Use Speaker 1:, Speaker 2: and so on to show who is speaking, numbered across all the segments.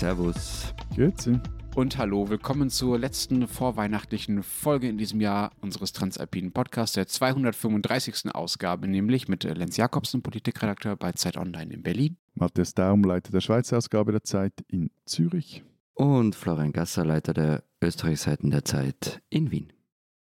Speaker 1: Servus.
Speaker 2: Grüezi.
Speaker 3: Und hallo, willkommen zur letzten vorweihnachtlichen Folge in diesem Jahr unseres Transalpinen Podcasts, der 235. Ausgabe, nämlich mit Lenz Jakobsen, Politikredakteur bei Zeit Online in Berlin.
Speaker 2: Matthias Daum, Leiter der Schweizer Ausgabe der Zeit in Zürich.
Speaker 1: Und Florian Gasser, Leiter der Österreichseiten der Zeit in Wien.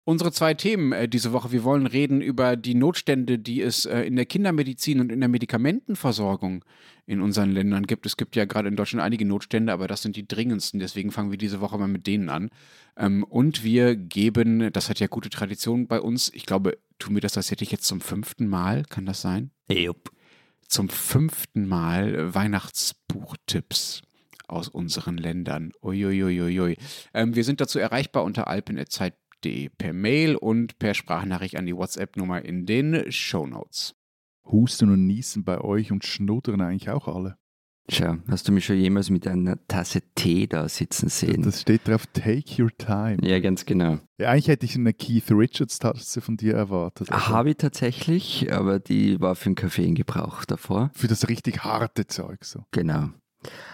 Speaker 3: Unsere zwei Themen äh, diese Woche. Wir wollen reden über die Notstände, die es äh, in der Kindermedizin und in der Medikamentenversorgung in unseren Ländern gibt. Es gibt ja gerade in Deutschland einige Notstände, aber das sind die dringendsten. Deswegen fangen wir diese Woche mal mit denen an. Ähm, und wir geben, das hat ja gute Tradition bei uns. Ich glaube, tun wir das tatsächlich jetzt zum fünften Mal. Kann das sein?
Speaker 1: Jupp.
Speaker 3: Zum fünften Mal Weihnachtsbuchtipps aus unseren Ländern. Uiuiuiui. Ähm, wir sind dazu erreichbar unter alpen.zeit.de per Mail und per Sprachnachricht an die WhatsApp-Nummer in den Show Notes.
Speaker 2: Husten und Niesen bei euch und schnuddern eigentlich auch alle.
Speaker 1: Tja, hast du mich schon jemals mit einer Tasse Tee da sitzen sehen?
Speaker 2: Das steht drauf, take your time.
Speaker 1: ja, ganz genau.
Speaker 2: Ja, eigentlich hätte ich eine Keith Richards Tasse von dir erwartet. aber
Speaker 1: Habe ich tatsächlich, aber die war für einen Kaffee in Gebrauch davor.
Speaker 2: Für das richtig harte Zeug so.
Speaker 1: Genau.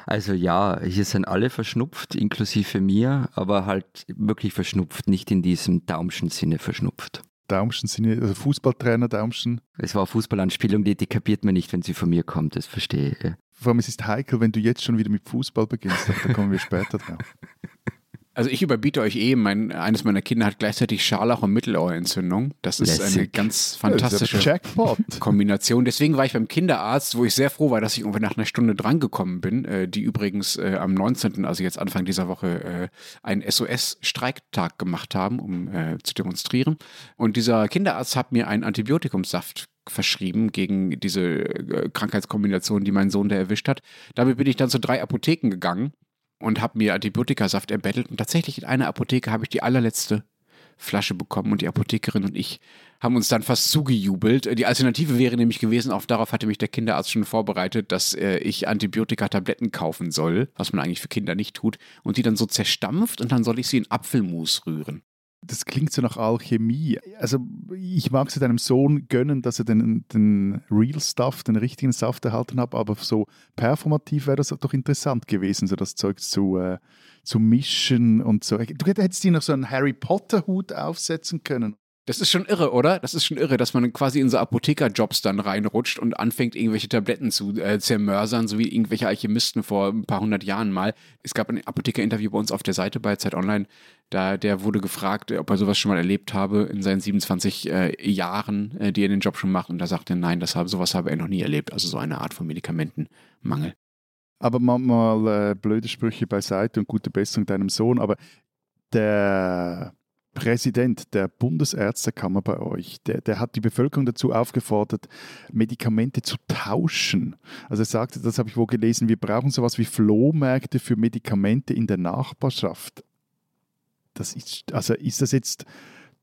Speaker 1: Also ja, hier sind alle verschnupft, inklusive mir, aber halt wirklich verschnupft, nicht in diesem Daumschen Sinne verschnupft.
Speaker 2: Daumschen sind ja- also Fußballtrainer Daumschen.
Speaker 1: Es war eine Fußballanspielung, die, die kapiert man nicht, wenn sie von mir kommt, das verstehe ich.
Speaker 2: Vor allem, es ist heikel, wenn du jetzt schon wieder mit Fußball beginnst, da kommen wir später drauf.
Speaker 3: Also ich überbiete euch eh, mein, eines meiner Kinder hat gleichzeitig Scharlach- und Mittelohrentzündung. Das ist eine
Speaker 1: Lässig.
Speaker 3: ganz
Speaker 2: Das
Speaker 3: fantastische. Kombination. Deswegen war ich beim Kinderarzt, wo ich sehr froh war, dass ich irgendwie nach einer Stunde drangekommen bin, äh, die übrigens äh, am 19., also jetzt Anfang dieser Woche, äh, einen SOS-Streiktag gemacht haben, um äh, zu demonstrieren. Und dieser Kinderarzt hat mir einen Antibiotikumsaft verschrieben gegen diese äh, Krankheitskombination, die mein Sohn da erwischt hat. Damit bin ich dann zu drei Apotheken gegangen und habe mir Antibiotikasaft erbettelt. Und tatsächlich in einer Apotheke habe ich die allerletzte Flasche bekommen und die Apothekerin und ich haben uns dann fast zugejubelt. Die Alternative wäre nämlich gewesen, auch darauf hatte mich der Kinderarzt schon vorbereitet, dass äh, ich Antibiotika-Tabletten kaufen soll, was man eigentlich für Kinder nicht tut, und die dann so zerstampft und dann soll ich sie in Apfelmus rühren.
Speaker 2: Das klingt so nach Alchemie. Also ich mag es deinem Sohn gönnen, dass er den, den Real Stuff, den richtigen Saft erhalten hat, aber so performativ wäre das doch interessant gewesen, so das Zeug zu, äh, zu mischen und so. Du hättest dir noch so einen Harry Potter Hut aufsetzen können.
Speaker 3: Das ist schon irre, oder? Das ist schon irre, dass man quasi in so Apothekerjobs dann reinrutscht und anfängt, irgendwelche Tabletten zu äh, zermörsern, so wie irgendwelche Alchemisten vor ein paar hundert Jahren mal. Es gab ein Apotheker-Interview bei uns auf der Seite bei Zeit Online. Da, der wurde gefragt, ob er sowas schon mal erlebt habe in seinen 27 äh, Jahren, äh, die er den Job schon macht. Und da sagte er, nein, das habe, sowas habe er noch nie erlebt. Also so eine Art von Medikamentenmangel.
Speaker 2: Aber manchmal äh, blöde Sprüche beiseite und gute Besserung deinem Sohn. Aber der Präsident der Bundesärztekammer bei euch, der, der hat die Bevölkerung dazu aufgefordert, Medikamente zu tauschen. Also er sagte, das habe ich wohl gelesen, wir brauchen sowas wie Flohmärkte für Medikamente in der Nachbarschaft. Das ist, also ist das jetzt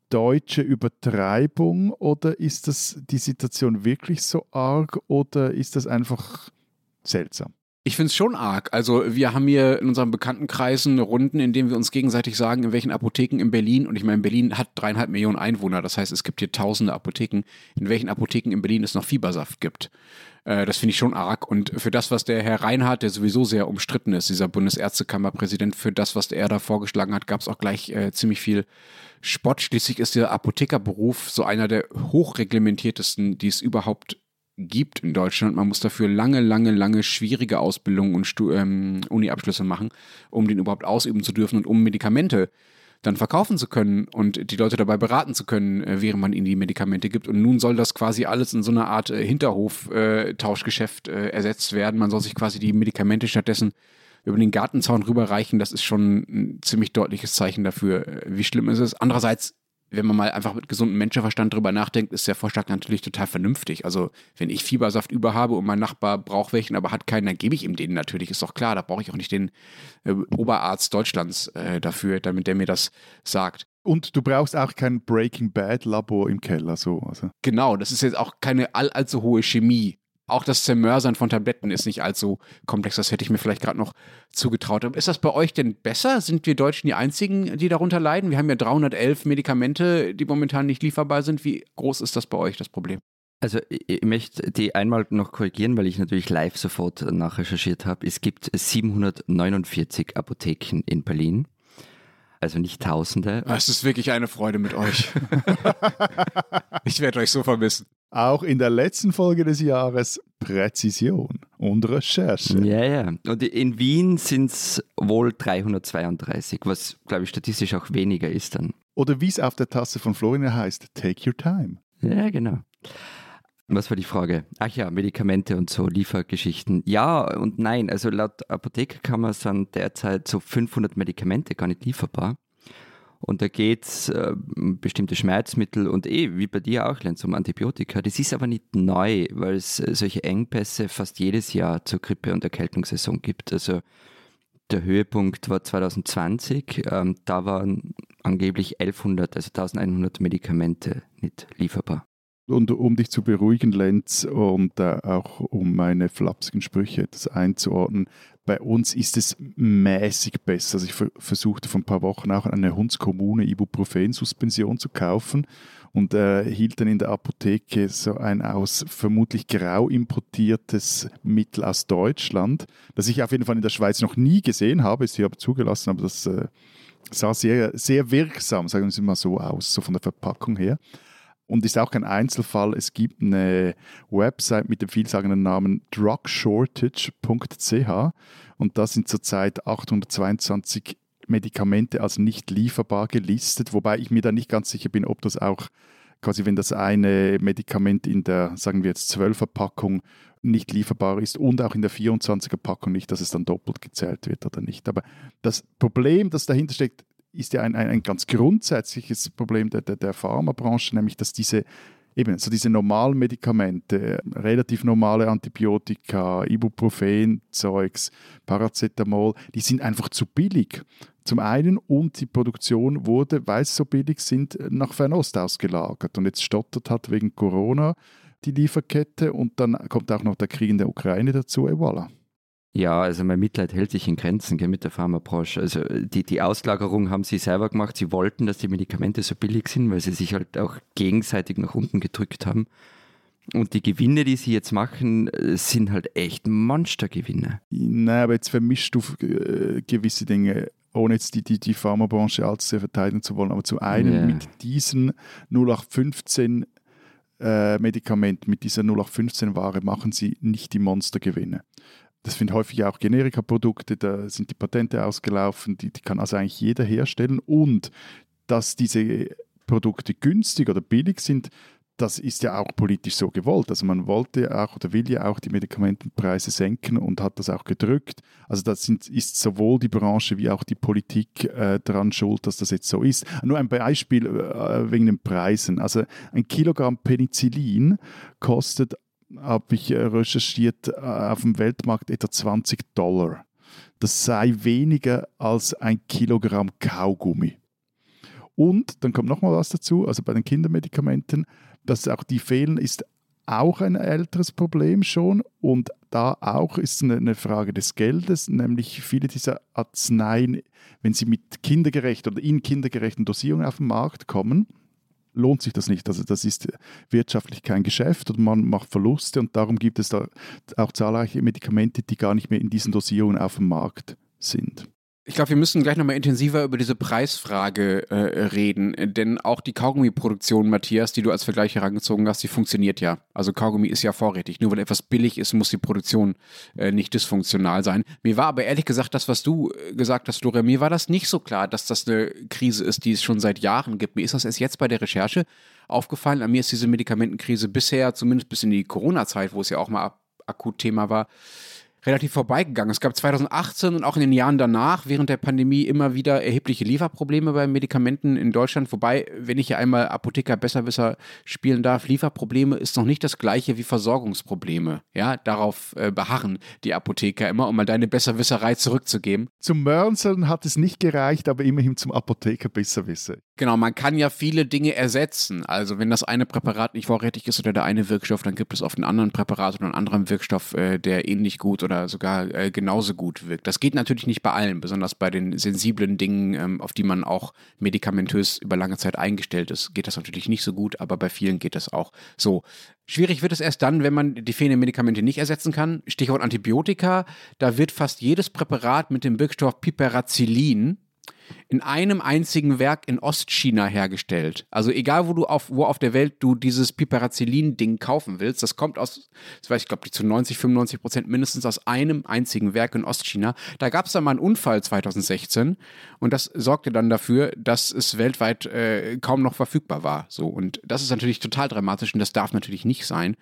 Speaker 2: deutsche Übertreibung oder ist das die Situation wirklich so arg oder ist das einfach seltsam?
Speaker 3: Ich finde es schon arg. Also wir haben hier in unseren Bekanntenkreisen Runden, in denen wir uns gegenseitig sagen, in welchen Apotheken in Berlin, und ich meine, Berlin hat dreieinhalb Millionen Einwohner, das heißt, es gibt hier tausende Apotheken, in welchen Apotheken in Berlin es noch Fiebersaft gibt. Äh, das finde ich schon arg. Und für das, was der Herr Reinhardt, der sowieso sehr umstritten ist, dieser Bundesärztekammerpräsident, für das, was er da vorgeschlagen hat, gab es auch gleich äh, ziemlich viel Spott. Schließlich ist der Apothekerberuf so einer der hochreglementiertesten, die es überhaupt gibt in Deutschland. Man muss dafür lange, lange, lange schwierige Ausbildungen und Stu ähm, Uni-Abschlüsse machen, um den überhaupt ausüben zu dürfen und um Medikamente dann verkaufen zu können und die Leute dabei beraten zu können, äh, während man ihnen die Medikamente gibt. Und nun soll das quasi alles in so einer Art äh, Hinterhof-Tauschgeschäft äh, ersetzt werden. Man soll sich quasi die Medikamente stattdessen über den Gartenzaun rüberreichen. Das ist schon ein ziemlich deutliches Zeichen dafür, wie schlimm es ist. Andererseits wenn man mal einfach mit gesundem Menschenverstand drüber nachdenkt, ist der Vorschlag natürlich total vernünftig. Also, wenn ich Fiebersaft über habe und mein Nachbar braucht welchen, aber hat keinen, dann gebe ich ihm den natürlich. Ist doch klar, da brauche ich auch nicht den äh, Oberarzt Deutschlands äh, dafür, damit der mir das sagt.
Speaker 2: Und du brauchst auch kein Breaking Bad Labor im Keller, so. Also.
Speaker 3: Genau, das ist jetzt auch keine all, allzu hohe Chemie. Auch das Zermörsern von Tabletten ist nicht allzu komplex. Das hätte ich mir vielleicht gerade noch zugetraut. Ist das bei euch denn besser? Sind wir Deutschen die Einzigen, die darunter leiden? Wir haben ja 311 Medikamente, die momentan nicht lieferbar sind. Wie groß ist das bei euch, das Problem?
Speaker 1: Also ich möchte die einmal noch korrigieren, weil ich natürlich live sofort nachrecherchiert habe. Es gibt 749 Apotheken in Berlin. Also nicht Tausende.
Speaker 3: Es ist wirklich eine Freude mit euch. ich werde euch so vermissen.
Speaker 2: Auch in der letzten Folge des Jahres Präzision und Recherche.
Speaker 1: Ja, ja. Und in Wien sind es wohl 332, was, glaube ich, statistisch auch weniger ist dann.
Speaker 2: Oder wie es auf der Tasse von Florian heißt, take your time.
Speaker 1: Ja, genau. Was war die Frage? Ach ja, Medikamente und so, Liefergeschichten. Ja und nein. Also laut Apothekerkammer sind derzeit so 500 Medikamente gar nicht lieferbar. Und da geht es äh, um bestimmte Schmerzmittel und eh, wie bei dir auch, Lenz, um Antibiotika. Das ist aber nicht neu, weil es äh, solche Engpässe fast jedes Jahr zur Grippe- und Erkältungssaison gibt. Also der Höhepunkt war 2020. Ähm, da waren angeblich 1100, also 1100 Medikamente nicht lieferbar.
Speaker 2: Und um dich zu beruhigen, Lenz, und äh, auch um meine flapsigen Sprüche etwas einzuordnen, bei uns ist es mäßig besser. Also ich versuchte vor ein paar Wochen auch eine Hundskommune Ibuprofen-Suspension zu kaufen und äh, hielt dann in der Apotheke so ein aus vermutlich grau importiertes Mittel aus Deutschland, das ich auf jeden Fall in der Schweiz noch nie gesehen habe, ist hier aber zugelassen, aber das äh, sah sehr, sehr wirksam, sagen wir mal so aus, so von der Verpackung her und ist auch kein Einzelfall. Es gibt eine Website mit dem vielsagenden Namen drugshortage.ch und da sind zurzeit 822 Medikamente als nicht lieferbar gelistet, wobei ich mir da nicht ganz sicher bin, ob das auch quasi, wenn das eine Medikament in der, sagen wir jetzt, 12er Packung nicht lieferbar ist und auch in der 24er Packung nicht, dass es dann doppelt gezählt wird oder nicht. Aber das Problem, das dahinter steckt, ist ja ein, ein, ein ganz grundsätzliches Problem der, der, der Pharmabranche, nämlich dass diese eben so diese normalen Medikamente, relativ normale Antibiotika, Ibuprofen, Zeugs, Paracetamol, die sind einfach zu billig. Zum einen und die Produktion wurde, weil sie so billig sind, nach Fernost ausgelagert und jetzt stottert hat wegen Corona die Lieferkette und dann kommt auch noch der Krieg in der Ukraine dazu, et voilà.
Speaker 1: Ja, also mein Mitleid hält sich in Grenzen gell, mit der Pharmabranche. Also die, die Auslagerung haben sie selber gemacht. Sie wollten, dass die Medikamente so billig sind, weil sie sich halt auch gegenseitig nach unten gedrückt haben. Und die Gewinne, die sie jetzt machen, sind halt echt Monstergewinne.
Speaker 2: Nein, aber jetzt vermischst du äh, gewisse Dinge, ohne jetzt die, die, die Pharmabranche allzu sehr verteidigen zu wollen. Aber zum einen yeah. mit diesen 0815 äh, Medikament, mit dieser 0815-Ware machen sie nicht die Monstergewinne. Das sind häufig auch Generika-Produkte, da sind die Patente ausgelaufen, die, die kann also eigentlich jeder herstellen. Und dass diese Produkte günstig oder billig sind, das ist ja auch politisch so gewollt. Also man wollte auch oder will ja auch die Medikamentenpreise senken und hat das auch gedrückt. Also da ist sowohl die Branche wie auch die Politik äh, daran schuld, dass das jetzt so ist. Nur ein Beispiel äh, wegen den Preisen. Also ein Kilogramm Penicillin kostet habe ich äh, recherchiert, äh, auf dem Weltmarkt etwa 20 Dollar. Das sei weniger als ein Kilogramm Kaugummi. Und dann kommt nochmal was dazu, also bei den Kindermedikamenten, dass auch die fehlen, ist auch ein älteres Problem schon und da auch ist es eine Frage des Geldes, nämlich viele dieser Arzneien, wenn sie mit kindergerechten oder in kindergerechten Dosierungen auf den Markt kommen, lohnt sich das nicht. Also das ist wirtschaftlich kein Geschäft und man macht Verluste und darum gibt es da auch zahlreiche Medikamente, die gar nicht mehr in diesen Dosierungen auf dem Markt sind.
Speaker 3: Ich glaube, wir müssen gleich nochmal intensiver über diese Preisfrage äh, reden, denn auch die Kaugummi-Produktion, Matthias, die du als Vergleich herangezogen hast, die funktioniert ja. Also Kaugummi ist ja vorrätig. Nur weil etwas billig ist, muss die Produktion äh, nicht dysfunktional sein. Mir war aber ehrlich gesagt das, was du äh, gesagt hast, Florian, mir war das nicht so klar, dass das eine Krise ist, die es schon seit Jahren gibt. Mir ist das erst jetzt bei der Recherche aufgefallen. An mir ist diese Medikamentenkrise bisher, zumindest bis in die Corona-Zeit, wo es ja auch mal akut Thema war, relativ vorbeigegangen. Es gab 2018 und auch in den Jahren danach während der Pandemie immer wieder erhebliche Lieferprobleme bei Medikamenten in Deutschland. Wobei, wenn ich hier einmal Apotheker Besserwisser spielen darf, Lieferprobleme ist noch nicht das gleiche wie Versorgungsprobleme. Ja, darauf äh, beharren die Apotheker immer, um mal deine Besserwisserei zurückzugeben.
Speaker 2: Zum Mörnseln hat es nicht gereicht, aber immerhin zum Apotheker Besserwisser.
Speaker 3: Genau, man kann ja viele Dinge ersetzen. Also wenn das eine Präparat nicht vorrätig ist oder der eine Wirkstoff, dann gibt es oft einen anderen Präparat oder einen anderen Wirkstoff, äh, der ähnlich gut oder sogar äh, genauso gut wirkt. Das geht natürlich nicht bei allen, besonders bei den sensiblen Dingen, ähm, auf die man auch medikamentös über lange Zeit eingestellt ist, geht das natürlich nicht so gut, aber bei vielen geht das auch so. Schwierig wird es erst dann, wenn man die fehlenden Medikamente nicht ersetzen kann. Stichwort Antibiotika. Da wird fast jedes Präparat mit dem Wirkstoff Piperacillin in einem einzigen Werk in Ostchina hergestellt. Also egal, wo du auf, wo auf der Welt du dieses Piperacillin-Ding kaufen willst, das kommt aus, das weiß ich glaube, zu 90, 95 Prozent mindestens aus einem einzigen Werk in Ostchina. Da gab es dann mal einen Unfall 2016 und das sorgte dann dafür, dass es weltweit äh, kaum noch verfügbar war. So und das ist natürlich total dramatisch und das darf natürlich nicht sein.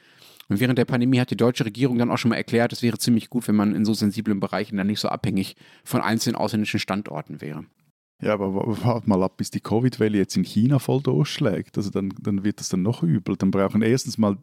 Speaker 3: Und während der Pandemie hat die deutsche Regierung dann auch schon mal erklärt, es wäre ziemlich gut, wenn man in so sensiblen Bereichen dann nicht so abhängig von einzelnen ausländischen Standorten wäre.
Speaker 2: Ja, aber warte mal ab, bis die Covid-Welle jetzt in China voll durchschlägt. Also dann, dann wird das dann noch übel. Dann brauchen erstens mal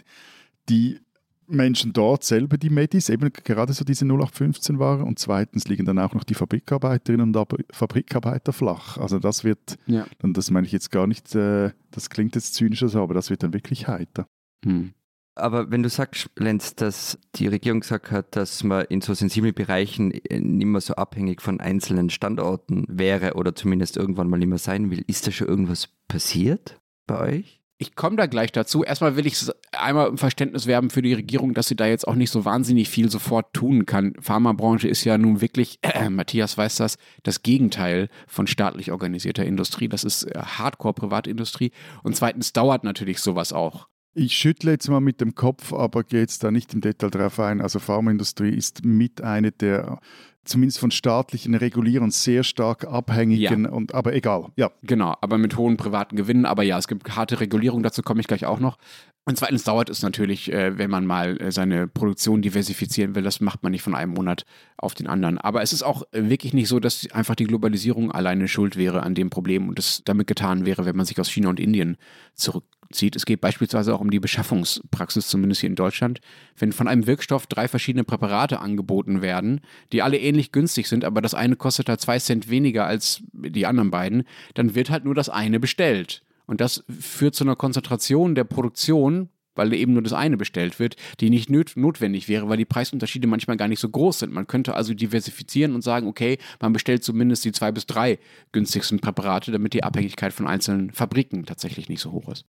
Speaker 2: die Menschen dort selber die Medis, eben gerade so diese 0815-Ware. Und zweitens liegen dann auch noch die Fabrikarbeiterinnen und Fabrikarbeiter flach. Also das wird, ja. und das meine ich jetzt gar nicht, äh, das klingt jetzt zynisch so, aber das wird dann wirklich heiter. Hm.
Speaker 1: Aber wenn du sagst, Lenz, dass die Regierung gesagt hat, dass man in so sensiblen Bereichen nicht mehr so abhängig von einzelnen Standorten wäre oder zumindest irgendwann mal nicht mehr sein will, ist da schon irgendwas passiert bei euch?
Speaker 3: Ich komme da gleich dazu. Erstmal will ich einmal im Verständnis werben für die Regierung, dass sie da jetzt auch nicht so wahnsinnig viel sofort tun kann. Pharmabranche ist ja nun wirklich, äh, Matthias weiß das, das Gegenteil von staatlich organisierter Industrie. Das ist äh, Hardcore-Privatindustrie. Und zweitens dauert natürlich sowas auch.
Speaker 2: Ich schüttle jetzt mal mit dem Kopf, aber gehe jetzt da nicht im Detail drauf ein. Also Pharmaindustrie ist mit einer der zumindest von staatlichen Regulierern sehr stark abhängigen, ja. und, aber egal, ja.
Speaker 3: Genau, aber mit hohen privaten Gewinnen, aber ja, es gibt harte Regulierung, dazu komme ich gleich auch noch. Und zweitens dauert es natürlich, äh, wenn man mal äh, seine Produktion diversifizieren will, das macht man nicht von einem Monat auf den anderen. Aber es ist auch wirklich nicht so, dass einfach die Globalisierung alleine schuld wäre an dem Problem und es damit getan wäre, wenn man sich aus China und Indien zurück zieht. Es geht beispielsweise auch um die Beschaffungspraxis, zumindest hier in Deutschland. Wenn von einem Wirkstoff drei verschiedene Präparate angeboten werden, die alle ähnlich günstig sind, aber das eine kostet halt zwei Cent weniger als die anderen beiden, dann wird halt nur das eine bestellt. Und das führt zu einer Konzentration der Produktion, weil eben nur das eine bestellt wird, die nicht notwendig wäre, weil die Preisunterschiede manchmal gar nicht so groß sind. Man könnte also diversifizieren und sagen, okay, man bestellt zumindest die zwei bis drei günstigsten Präparate, damit die Abhängigkeit von einzelnen Fabriken tatsächlich nicht so hoch ist.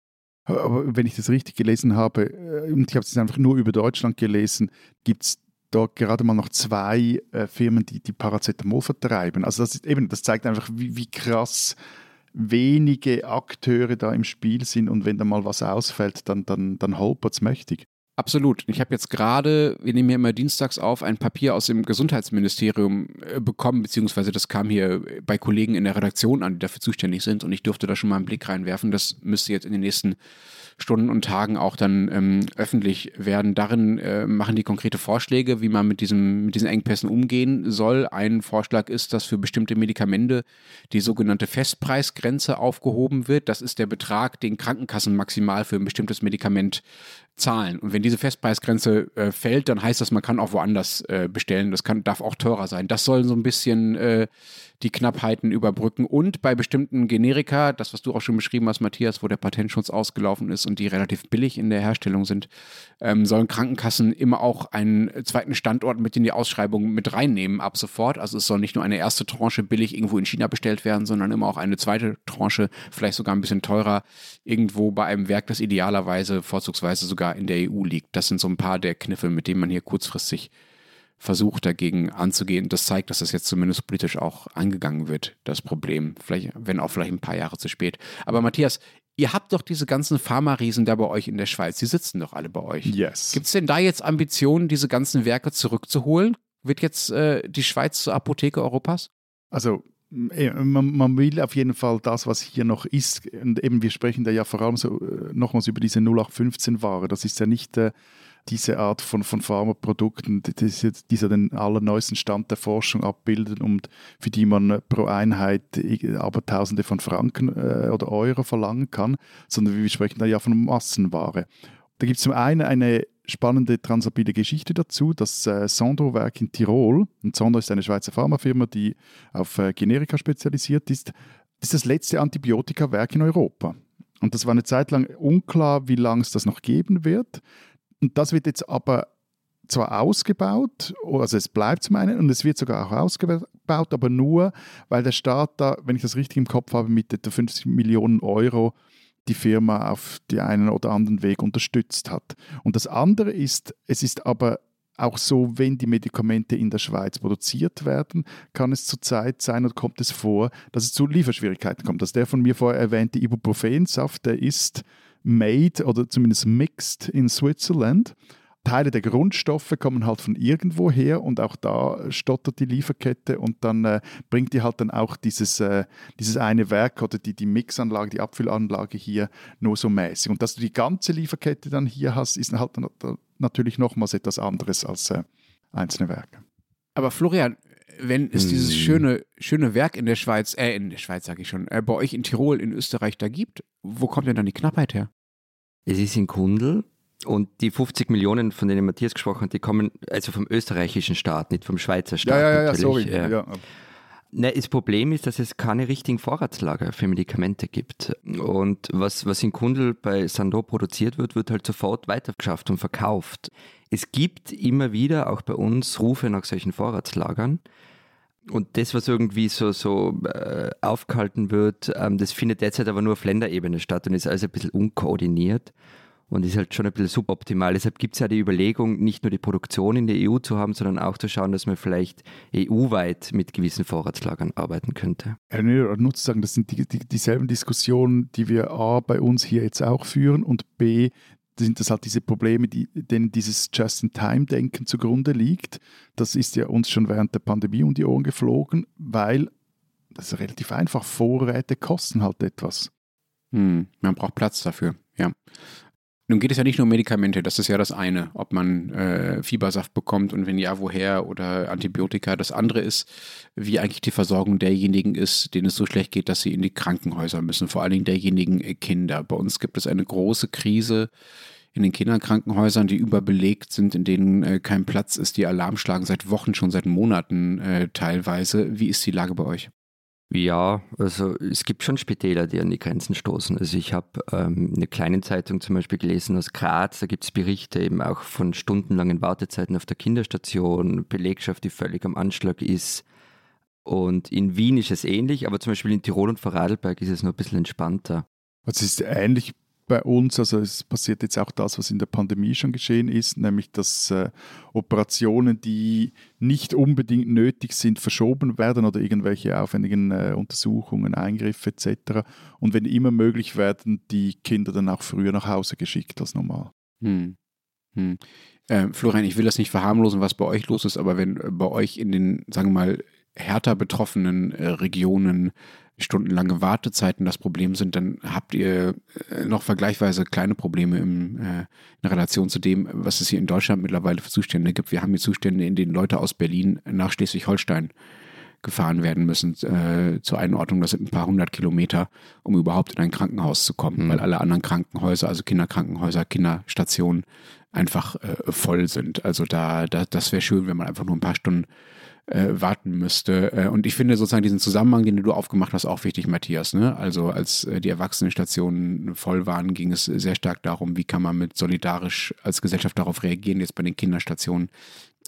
Speaker 2: Aber wenn ich das richtig gelesen habe, äh, und ich habe es einfach nur über Deutschland gelesen, gibt es dort gerade mal noch zwei äh, Firmen, die, die Paracetamol vertreiben. Also das, ist eben, das zeigt einfach, wie, wie krass wenige Akteure da im Spiel sind und wenn da mal was ausfällt, dann, dann, dann holpert es mächtig.
Speaker 3: Absolut. Ich habe jetzt gerade, wir nehmen ja immer dienstags auf, ein Papier aus dem Gesundheitsministerium äh, bekommen, beziehungsweise das kam hier bei Kollegen in der Redaktion an, die dafür zuständig sind und ich durfte da schon mal einen Blick reinwerfen. Das müsste jetzt in den nächsten Stunden und Tagen auch dann ähm, öffentlich werden. Darin äh, machen die konkrete Vorschläge, wie man mit, diesem, mit diesen Engpässen umgehen soll. Ein Vorschlag ist, dass für bestimmte Medikamente die sogenannte Festpreisgrenze aufgehoben wird. Das ist der Betrag, den Krankenkassen maximal für ein bestimmtes Medikament zahlen. Und wenn diese Festpreisgrenze äh, fällt, dann heißt das, man kann auch woanders äh, bestellen. Das kann, darf auch teurer sein. Das soll so ein bisschen äh, die Knappheiten überbrücken. Und bei bestimmten Generika, das, was du auch schon beschrieben hast, Matthias, wo der Patentschutz ausgelaufen ist und die relativ billig in der Herstellung sind, ähm, sollen Krankenkassen immer auch einen zweiten Standort mit in die Ausschreibung mit reinnehmen ab sofort. Also es soll nicht nur eine erste Tranche billig irgendwo in China bestellt werden, sondern immer auch eine zweite Tranche, vielleicht sogar ein bisschen teurer, irgendwo bei einem Werk, das idealerweise vorzugsweise sogar in der EU liegt. Das sind so ein paar der Kniffe, mit denen man hier kurzfristig versucht dagegen anzugehen. Das zeigt, dass das jetzt zumindest politisch auch angegangen wird, das Problem. Vielleicht, wenn auch vielleicht ein paar Jahre zu spät. Aber Matthias, ihr habt doch diese ganzen Pharma-Riesen da bei euch in der Schweiz. Die sitzen doch alle bei euch.
Speaker 2: Yes.
Speaker 3: Gibt es denn da jetzt Ambitionen, diese ganzen Werke zurückzuholen? Wird jetzt äh, die Schweiz zur Apotheke Europas?
Speaker 2: Also man, man, will auf jeden Fall das, was hier noch ist, und eben wir sprechen da ja vor allem so äh, nochmals über diese 0815-Ware. Das ist ja nicht äh, diese Art von, von Pharmaprodukten, die, so den allerneuesten Stand der Forschung abbilden und für die man pro Einheit aber Tausende von Franken äh, oder Euro verlangen kann, sondern wir sprechen da ja von Massenware. Da gibt es zum einen eine spannende transabile Geschichte dazu, das äh, Sandro-Werk in Tirol. Und Sandro ist eine Schweizer Pharmafirma, die auf äh, Generika spezialisiert ist. Ist das letzte Antibiotika-Werk in Europa. Und das war eine Zeit lang unklar, wie lange es das noch geben wird. Und das wird jetzt aber zwar ausgebaut, also es bleibt zum einen und es wird sogar auch ausgebaut, aber nur, weil der Staat da, wenn ich das richtig im Kopf habe, mit etwa 50 Millionen Euro die Firma auf die einen oder anderen Weg unterstützt hat. Und das andere ist, es ist aber auch so, wenn die Medikamente in der Schweiz produziert werden, kann es zurzeit sein oder kommt es vor, dass es zu Lieferschwierigkeiten kommt. Dass der von mir vorher erwähnte Ibuprofensaft, der ist made oder zumindest mixed in Switzerland. Teile der Grundstoffe kommen halt von irgendwo her und auch da stottert die Lieferkette und dann äh, bringt die halt dann auch dieses, äh, dieses eine Werk oder die, die Mixanlage, die Abfüllanlage hier nur so mäßig. Und dass du die ganze Lieferkette dann hier hast, ist halt natürlich nochmals etwas anderes als äh, einzelne Werke.
Speaker 3: Aber Florian, wenn es dieses hm. schöne, schöne Werk in der Schweiz, äh, in der Schweiz sage ich schon, äh, bei euch in Tirol, in Österreich da gibt, wo kommt denn dann die Knappheit her?
Speaker 1: Es ist in Kundl und die 50 Millionen, von denen Matthias gesprochen hat, die kommen also vom österreichischen Staat, nicht vom Schweizer Staat.
Speaker 2: Ja, ja, ja, sorry.
Speaker 1: Äh, ja. Ne, das Problem ist, dass es keine richtigen Vorratslager für Medikamente gibt. Und was, was in Kundl bei Sando produziert wird, wird halt sofort weitergeschafft und verkauft. Es gibt immer wieder auch bei uns Rufe nach solchen Vorratslagern. Und das, was irgendwie so, so äh, aufgehalten wird, ähm, das findet derzeit aber nur auf Länderebene statt und ist also ein bisschen unkoordiniert und ist halt schon ein bisschen suboptimal. Deshalb gibt es ja die Überlegung, nicht nur die Produktion in der EU zu haben, sondern auch zu schauen, dass man vielleicht EU-weit mit gewissen Vorratslagern arbeiten könnte.
Speaker 2: Ja, nur zu sagen, das sind die, die, dieselben Diskussionen, die wir A bei uns hier jetzt auch führen und B sind das halt diese Probleme, die, denen dieses Just-in-Time-Denken zugrunde liegt. Das ist ja uns schon während der Pandemie um die Ohren geflogen, weil das ist relativ einfach. Vorräte kosten halt etwas.
Speaker 3: Hm, man braucht Platz dafür, ja. Nun geht es ja nicht nur um Medikamente, das ist ja das eine, ob man äh, Fiebersaft bekommt und wenn ja, woher oder Antibiotika. Das andere ist, wie eigentlich die Versorgung derjenigen ist, denen es so schlecht geht, dass sie in die Krankenhäuser müssen, vor allen Dingen derjenigen äh, Kinder. Bei uns gibt es eine große Krise in den Kinderkrankenhäusern, die überbelegt sind, in denen äh, kein Platz ist, die Alarm schlagen seit Wochen, schon seit Monaten äh, teilweise. Wie ist die Lage bei euch?
Speaker 1: Ja, also es gibt schon Spitäler, die an die Grenzen stoßen. Also ich habe ähm, in einer kleinen Zeitung zum Beispiel gelesen aus Graz, da gibt es Berichte eben auch von stundenlangen Wartezeiten auf der Kinderstation, Belegschaft, die völlig am Anschlag ist. Und in Wien ist es ähnlich, aber zum Beispiel in Tirol und Vorarlberg ist es noch ein bisschen entspannter.
Speaker 2: Es ist ähnlich bei uns, also es passiert jetzt auch das, was in der Pandemie schon geschehen ist, nämlich dass äh, Operationen, die nicht unbedingt nötig sind, verschoben werden oder irgendwelche aufwendigen äh, Untersuchungen, Eingriffe etc. Und wenn immer möglich werden, die Kinder dann auch früher nach Hause geschickt als normal.
Speaker 3: Hm. Hm. Äh, Florian, ich will das nicht verharmlosen, was bei euch los ist, aber wenn äh, bei euch in den, sagen wir mal, härter betroffenen äh, Regionen stundenlange Wartezeiten das Problem sind, dann habt ihr äh, noch vergleichsweise kleine Probleme im, äh, in Relation zu dem, was es hier in Deutschland mittlerweile für Zustände gibt. Wir haben hier Zustände, in denen Leute aus Berlin nach Schleswig-Holstein gefahren werden müssen äh, zur Einordnung. Das sind ein paar hundert Kilometer, um überhaupt in ein Krankenhaus zu kommen, mhm. weil alle anderen Krankenhäuser, also Kinderkrankenhäuser, Kinderstationen einfach äh, voll sind. Also da, da das wäre schön, wenn man einfach nur ein paar Stunden äh, warten müsste. Äh, und ich finde sozusagen diesen Zusammenhang, den du aufgemacht hast, auch wichtig, Matthias. Ne? Also als äh, die Erwachsenenstationen voll waren, ging es sehr stark darum, wie kann man mit solidarisch als Gesellschaft darauf reagieren. Jetzt bei den Kinderstationen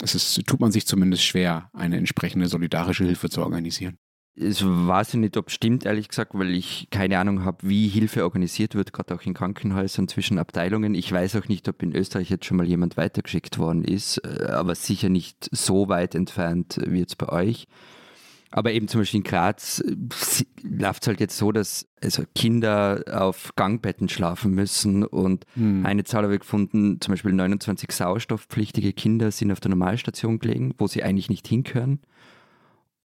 Speaker 3: es ist, tut man sich zumindest schwer, eine entsprechende solidarische Hilfe zu organisieren.
Speaker 1: Ich weiß nicht, ob es stimmt, ehrlich gesagt, weil ich keine Ahnung habe, wie Hilfe organisiert wird, gerade auch in Krankenhäusern zwischen Abteilungen. Ich weiß auch nicht, ob in Österreich jetzt schon mal jemand weitergeschickt worden ist, äh, aber sicher nicht so weit entfernt wie jetzt bei euch. Aber eben zum Beispiel in Graz läuft es halt jetzt so, dass also Kinder auf Gangbetten schlafen müssen und hm. eine Zahl habe ich gefunden, zum Beispiel 29 sauerstoffpflichtige Kinder sind auf der Normalstation gelegen, wo sie eigentlich nicht hinkönnen.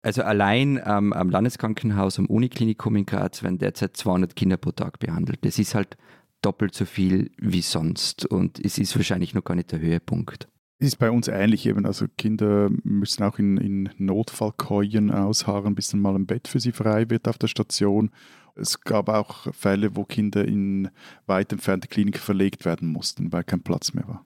Speaker 1: Also allein ähm, am Landeskrankenhaus, am Uniklinikum in Graz werden derzeit 200 Kinder pro Tag behandelt. Das ist halt doppelt so viel wie sonst und es ist wahrscheinlich noch gar nicht der Höhepunkt.
Speaker 2: Es ist bei uns ähnlich eben. Also Kinder müssen auch in, in Notfallkäuen ausharren, bis dann mal ein Bett für sie frei wird auf der Station. Es gab auch Fälle, wo Kinder in weit entfernte Kliniken verlegt werden mussten, weil kein Platz mehr war.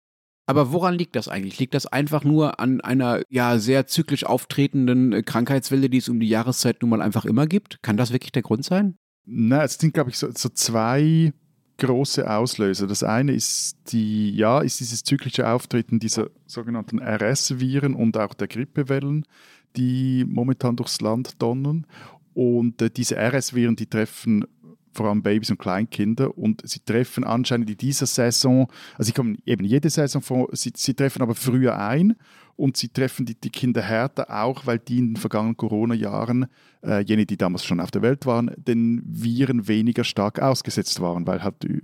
Speaker 3: Aber woran liegt das eigentlich? Liegt das einfach nur an einer ja sehr zyklisch auftretenden äh, Krankheitswelle, die es um die Jahreszeit nun mal einfach immer gibt? Kann das wirklich der Grund sein?
Speaker 2: Na, es sind, glaube ich, so, so, zwei große Auslöser. Das eine ist die, ja, ist dieses zyklische Auftreten dieser sogenannten RS-Viren und auch der Grippewellen, die momentan durchs Land donnern. Und äh, diese RS-Viren, die treffen vor allem Babys und Kleinkinder. Und sie treffen anscheinend in dieser Saison, also sie kommen eben jede Saison vor, sie, sie treffen aber früher ein und sie treffen die, die Kinder härter auch, weil die in den vergangenen Corona-Jahren, äh, jene, die damals schon auf der Welt waren, den Viren weniger stark ausgesetzt waren, weil halt äh,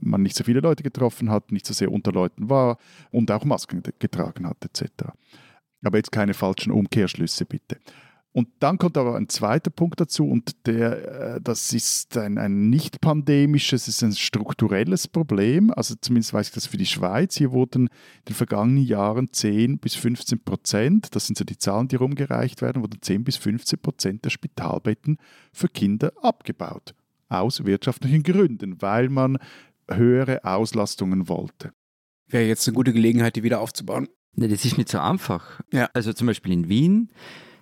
Speaker 2: man nicht so viele Leute getroffen hat, nicht so sehr unter Leuten war und auch Masken getragen hat etc. Aber jetzt keine falschen Umkehrschlüsse bitte. Und dann kommt aber ein zweiter Punkt dazu und der, äh, das ist ein, ein nicht pandemisches, es ist ein strukturelles Problem. Also zumindest weiß ich das für die Schweiz. Hier wurden in den vergangenen Jahren 10 bis 15 Prozent, das sind so die Zahlen, die rumgereicht werden, wurden 10 bis 15 Prozent der Spitalbetten für Kinder abgebaut. Aus wirtschaftlichen Gründen, weil man höhere Auslastungen wollte.
Speaker 3: Wäre jetzt eine gute Gelegenheit, die wieder aufzubauen.
Speaker 1: Nee, das ist nicht so einfach.
Speaker 3: Ja.
Speaker 1: Also zum Beispiel in Wien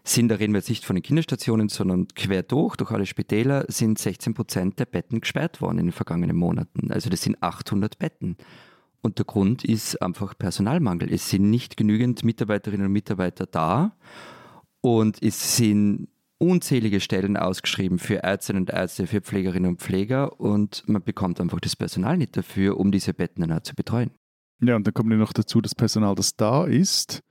Speaker 1: sind, da reden wir jetzt nicht von den Kinderstationen, sondern quer durch, durch alle Spitäler, sind 16 Prozent der Betten gesperrt worden in den vergangenen Monaten. Also das sind 800 Betten. Und der Grund ist einfach Personalmangel. Es sind nicht genügend Mitarbeiterinnen und Mitarbeiter da und es sind unzählige Stellen ausgeschrieben für Ärztinnen und Ärzte, für Pflegerinnen und Pfleger und man bekommt einfach das Personal nicht dafür, um diese Betten dann auch zu betreuen.
Speaker 2: Ja, und dann kommt noch dazu, das Personal, das da ist,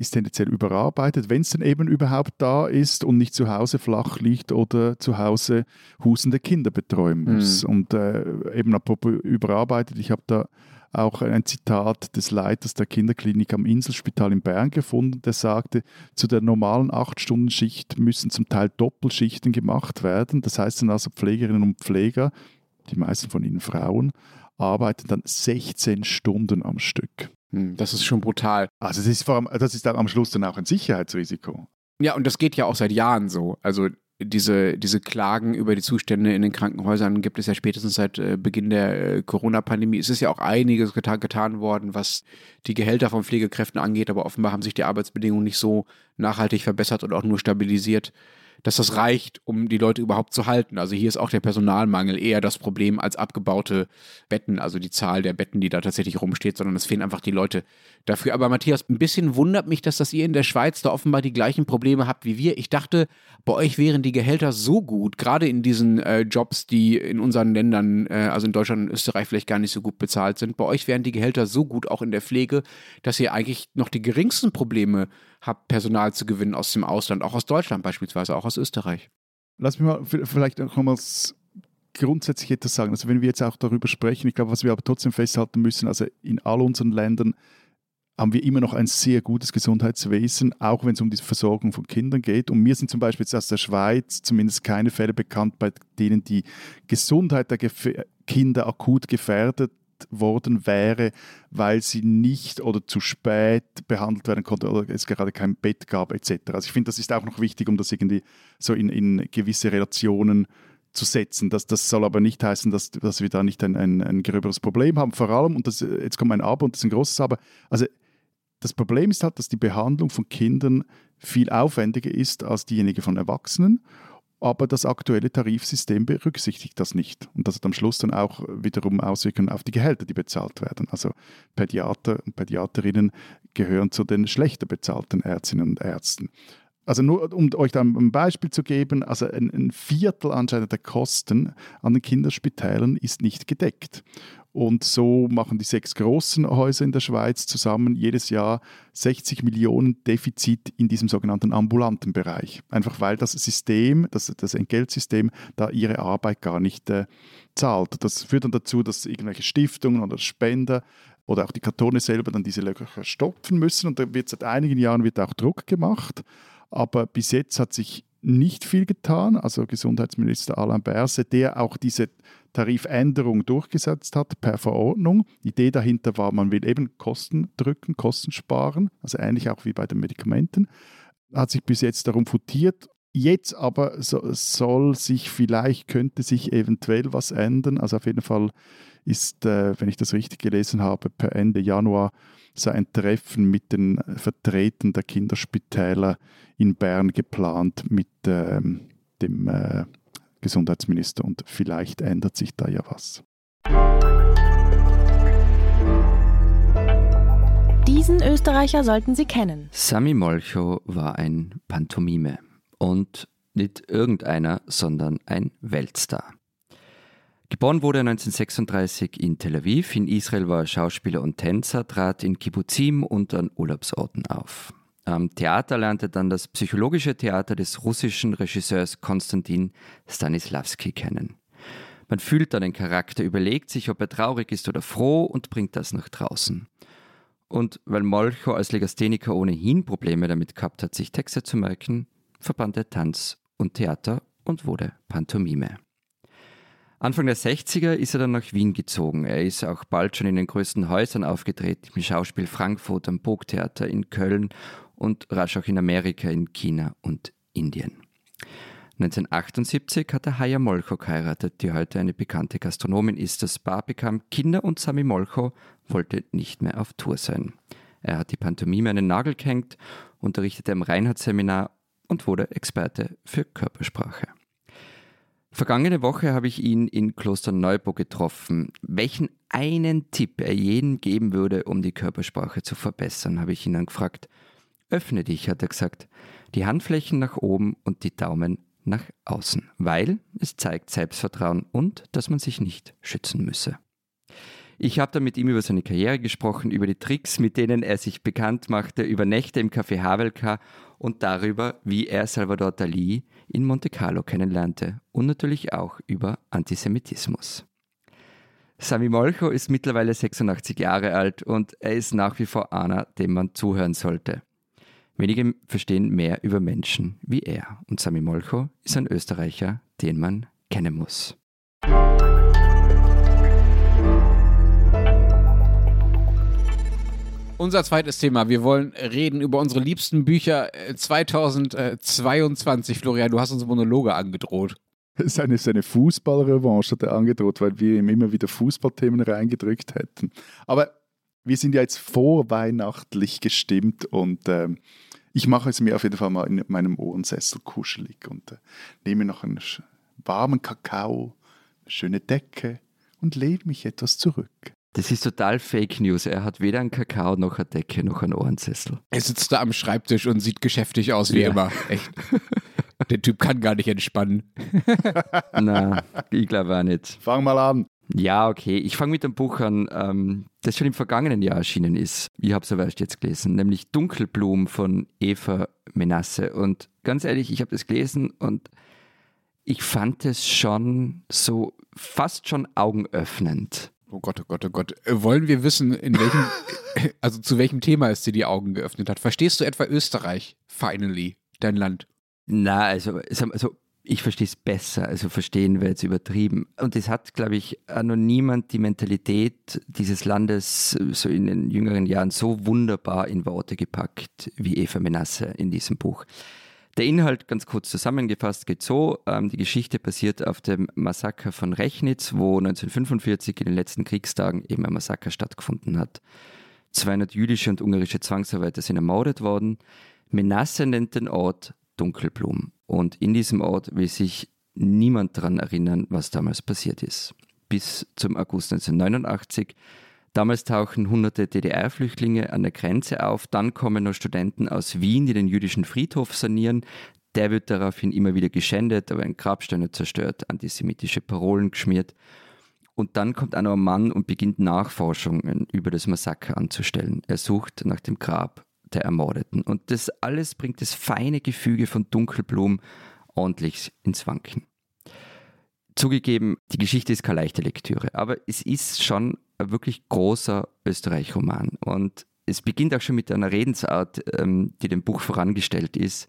Speaker 2: ist tendenziell überarbeitet, wenn es denn eben überhaupt da ist und nicht zu Hause flach liegt oder zu Hause husende Kinder betreuen muss. Mhm. Und äh, eben apropos überarbeitet, ich habe da auch ein Zitat des Leiters der Kinderklinik am Inselspital in Bern gefunden, der sagte, zu der normalen 8-Stunden-Schicht müssen zum Teil Doppelschichten gemacht werden. Das heißt dann also Pflegerinnen und Pfleger, die meisten von ihnen Frauen, arbeiten dann 16 Stunden am Stück.
Speaker 3: Hm, das ist schon brutal.
Speaker 2: Also das ist, vor allem, das ist dann am Schluss dann auch ein Sicherheitsrisiko.
Speaker 3: Ja, und das geht ja auch seit Jahren so. Also diese, diese Klagen über die Zustände in den Krankenhäusern gibt es ja spätestens seit äh, Beginn der äh, Corona-Pandemie. Es ist ja auch einiges getan, getan worden, was die Gehälter von Pflegekräften angeht, aber offenbar haben sich die Arbeitsbedingungen nicht so nachhaltig verbessert und auch nur stabilisiert, dass das reicht, um die Leute überhaupt zu halten. Also hier ist auch der Personalmangel eher das Problem als abgebaute Betten, also die Zahl der Betten, die da tatsächlich rumsteht, sondern es fehlen einfach die Leute dafür. Aber Matthias, ein bisschen wundert mich, dass das ihr in der Schweiz da offenbar die gleichen Probleme habt wie wir. Ich dachte, bei euch wären die Gehälter so gut, gerade in diesen äh, Jobs, die in unseren Ländern, äh, also in Deutschland und Österreich vielleicht gar nicht so gut bezahlt sind. Bei euch wären die Gehälter so gut, auch in der Pflege, dass ihr eigentlich noch die geringsten Probleme habt, Personal zu gewinnen aus dem Ausland, auch aus Deutschland beispielsweise, auch aus Österreich.
Speaker 2: Lass mich mal vielleicht nochmals grundsätzlich etwas sagen. Also wenn wir jetzt auch darüber sprechen, ich glaube, was wir aber trotzdem festhalten müssen, also in all unseren Ländern haben wir immer noch ein sehr gutes Gesundheitswesen, auch wenn es um die Versorgung von Kindern geht. Und mir sind zum Beispiel jetzt aus der Schweiz zumindest keine Fälle bekannt, bei denen die Gesundheit der Gef Kinder akut gefährdet worden wäre, weil sie nicht oder zu spät behandelt werden konnte oder es gerade kein Bett gab etc. Also ich finde, das ist auch noch wichtig, um das irgendwie so in, in gewisse Relationen zu setzen. Das, das soll aber nicht heißen, dass, dass wir da nicht ein, ein, ein gröberes Problem haben. Vor allem, und das, jetzt kommt ein Aber und das ist ein großes Aber, also das Problem ist halt, dass die Behandlung von Kindern viel aufwendiger ist als diejenige von Erwachsenen aber das aktuelle Tarifsystem berücksichtigt das nicht. Und das hat am Schluss dann auch wiederum Auswirkungen auf die Gehälter, die bezahlt werden. Also Pädiater und Pädiaterinnen gehören zu den schlechter bezahlten Ärztinnen und Ärzten. Also nur um euch da ein Beispiel zu geben, also ein, Viertel anscheinend der Kosten an den Kinderspitälern ist nicht gedeckt. Und so machen die sechs großen Häuser in der Schweiz zusammen jedes Jahr 60 Millionen Defizit in diesem sogenannten ambulanten Bereich. Einfach weil das System, das, das Entgeltsystem, da ihre Arbeit gar nicht äh, zahlt. Das führt dann dazu, dass irgendwelche Stiftungen oder Spender oder auch die Kantone selber dann diese Löcher stopfen müssen. Und da wird seit einigen Jahren wird auch Druck gemacht. Aber bis jetzt hat sich nicht viel getan. Also Gesundheitsminister Alain Berset, der auch diese Tarifänderung durchgesetzt hat per Verordnung. Die Idee dahinter war, man will eben Kosten drücken, Kosten sparen, also ähnlich auch wie bei den Medikamenten. Hat sich bis jetzt darum futiert. Jetzt aber so, soll sich vielleicht, könnte sich eventuell was ändern. Also auf jeden Fall ist, äh, wenn ich das richtig gelesen habe, per Ende Januar so ein Treffen mit den Vertretern der Kinderspitäler in Bern geplant mit ähm, dem äh, Gesundheitsminister und vielleicht ändert sich da ja was.
Speaker 4: Diesen Österreicher sollten Sie kennen.
Speaker 1: Sami Molcho war ein Pantomime und nicht irgendeiner, sondern ein Weltstar. Geboren wurde er 1936 in Tel Aviv. In Israel war er Schauspieler und Tänzer, trat in Kibbuzim und an Urlaubsorten auf. Am Theater lernte dann das psychologische Theater des russischen Regisseurs Konstantin Stanislavski kennen. Man fühlt dann den Charakter, überlegt sich, ob er traurig ist oder froh und bringt das nach draußen. Und weil Molcho als Legastheniker ohnehin Probleme damit gehabt hat, sich Texte zu merken, verband er Tanz und Theater und wurde Pantomime. Anfang der 60er ist er dann nach Wien gezogen. Er ist auch bald schon in den größten Häusern aufgetreten, im Schauspiel Frankfurt, am Burgtheater in Köln und rasch auch in Amerika, in China und Indien. 1978 hat er Haya Molcho geheiratet, die heute eine bekannte Gastronomin ist. Das Paar bekam Kinder und Sami Molcho wollte nicht mehr auf Tour sein. Er hat die Pantomime an den Nagel gehängt, unterrichtete im Reinhardt-Seminar und wurde Experte für Körpersprache. Vergangene Woche habe ich ihn in Kloster Neuburg getroffen. Welchen einen Tipp er jedem geben würde, um die Körpersprache zu verbessern, habe ich ihn dann gefragt. Öffne dich, hat er gesagt. Die Handflächen nach oben und die Daumen nach außen, weil es zeigt Selbstvertrauen und dass man sich nicht schützen müsse. Ich habe dann mit ihm über seine Karriere gesprochen, über die Tricks, mit denen er sich bekannt machte, über Nächte im Café Havelka und darüber, wie er Salvador Dali in Monte Carlo kennenlernte und natürlich auch über Antisemitismus. Sami Molcho ist mittlerweile 86 Jahre alt und er ist nach wie vor einer, dem man zuhören sollte. Wenige verstehen mehr über Menschen wie er. Und Sami Molcho ist ein Österreicher, den man kennen muss.
Speaker 3: Unser zweites Thema. Wir wollen reden über unsere liebsten Bücher 2022. Äh, Florian, du hast uns Monologe angedroht.
Speaker 2: Seine, seine Fußballrevanche hat er angedroht, weil wir ihm immer wieder Fußballthemen reingedrückt hätten. Aber wir sind ja jetzt vorweihnachtlich gestimmt und ähm, ich mache es mir auf jeden Fall mal in meinem Ohrensessel kuschelig und äh, nehme noch einen warmen Kakao, eine schöne Decke und lehne mich etwas zurück.
Speaker 1: Das ist total Fake News. Er hat weder einen Kakao noch eine Decke noch einen Ohrensessel.
Speaker 3: Er sitzt da am Schreibtisch und sieht geschäftig aus wie ja. immer. Echt. Der Typ kann gar nicht entspannen.
Speaker 1: Na, ich glaube auch nicht.
Speaker 2: Fang mal an.
Speaker 1: Ja, okay. Ich fange mit dem Buch an, ähm, das schon im vergangenen Jahr erschienen ist. Ich habe es aber erst jetzt gelesen, nämlich Dunkelblum von Eva Menasse. Und ganz ehrlich, ich habe das gelesen und ich fand es schon so fast schon augenöffnend.
Speaker 3: Oh Gott, oh Gott, oh Gott. Äh, wollen wir wissen, in welchem, also zu welchem Thema es dir die Augen geöffnet hat? Verstehst du etwa Österreich, finally, dein Land?
Speaker 1: Na, also, also ich verstehe es besser, also verstehen wir jetzt übertrieben. Und es hat, glaube ich, noch niemand die Mentalität dieses Landes so in den jüngeren Jahren so wunderbar in Worte gepackt wie Eva Menasse in diesem Buch. Der Inhalt, ganz kurz zusammengefasst, geht so. Ähm, die Geschichte basiert auf dem Massaker von Rechnitz, wo 1945 in den letzten Kriegstagen eben ein Massaker stattgefunden hat. 200 jüdische und ungarische Zwangsarbeiter sind ermordet worden. Menasse nennt den Ort Dunkelblum. Und in diesem Ort will sich niemand daran erinnern, was damals passiert ist. Bis zum August 1989. Damals tauchen hunderte DDR-Flüchtlinge an der Grenze auf. Dann kommen noch Studenten aus Wien, die den jüdischen Friedhof sanieren. Der wird daraufhin immer wieder geschändet, aber ein Grabsteine zerstört, antisemitische Parolen geschmiert. Und dann kommt einer Mann und beginnt Nachforschungen über das Massaker anzustellen. Er sucht nach dem Grab der Ermordeten. Und das alles bringt das feine Gefüge von Dunkelblum ordentlich ins Wanken. Zugegeben, die Geschichte ist keine leichte Lektüre, aber es ist schon ein wirklich großer Österreich-Roman. Und es beginnt auch schon mit einer Redensart, ähm, die dem Buch vorangestellt ist.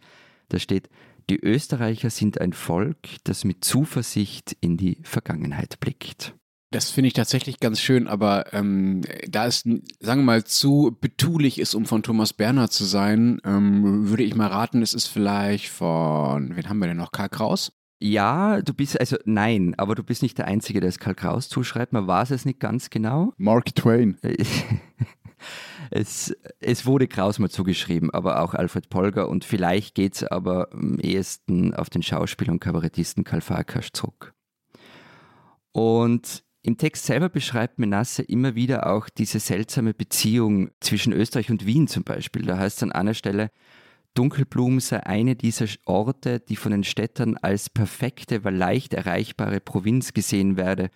Speaker 1: Da steht, die Österreicher sind ein Volk, das mit Zuversicht in die Vergangenheit blickt.
Speaker 3: Das finde ich tatsächlich ganz schön, aber ähm, da es, sagen wir mal, zu betulich ist, um von Thomas Berner zu sein, ähm, würde ich mal raten, es ist vielleicht von, wen haben wir denn noch? Karl Kraus?
Speaker 1: Ja, du bist, also nein, aber du bist nicht der Einzige, der es Karl Kraus zuschreibt. Man weiß es nicht ganz genau.
Speaker 2: Mark Twain.
Speaker 1: es, es wurde Kraus mal zugeschrieben, aber auch Alfred Polger und vielleicht geht es aber am ehesten auf den Schauspieler und Kabarettisten Karl Farkas zurück. Und im Text selber beschreibt Menasse immer wieder auch diese seltsame Beziehung zwischen Österreich und Wien zum Beispiel. Da heißt es an einer Stelle, Dunkelblum sei eine dieser Orte, die von den Städtern als perfekte, weil leicht erreichbare Provinz gesehen werde,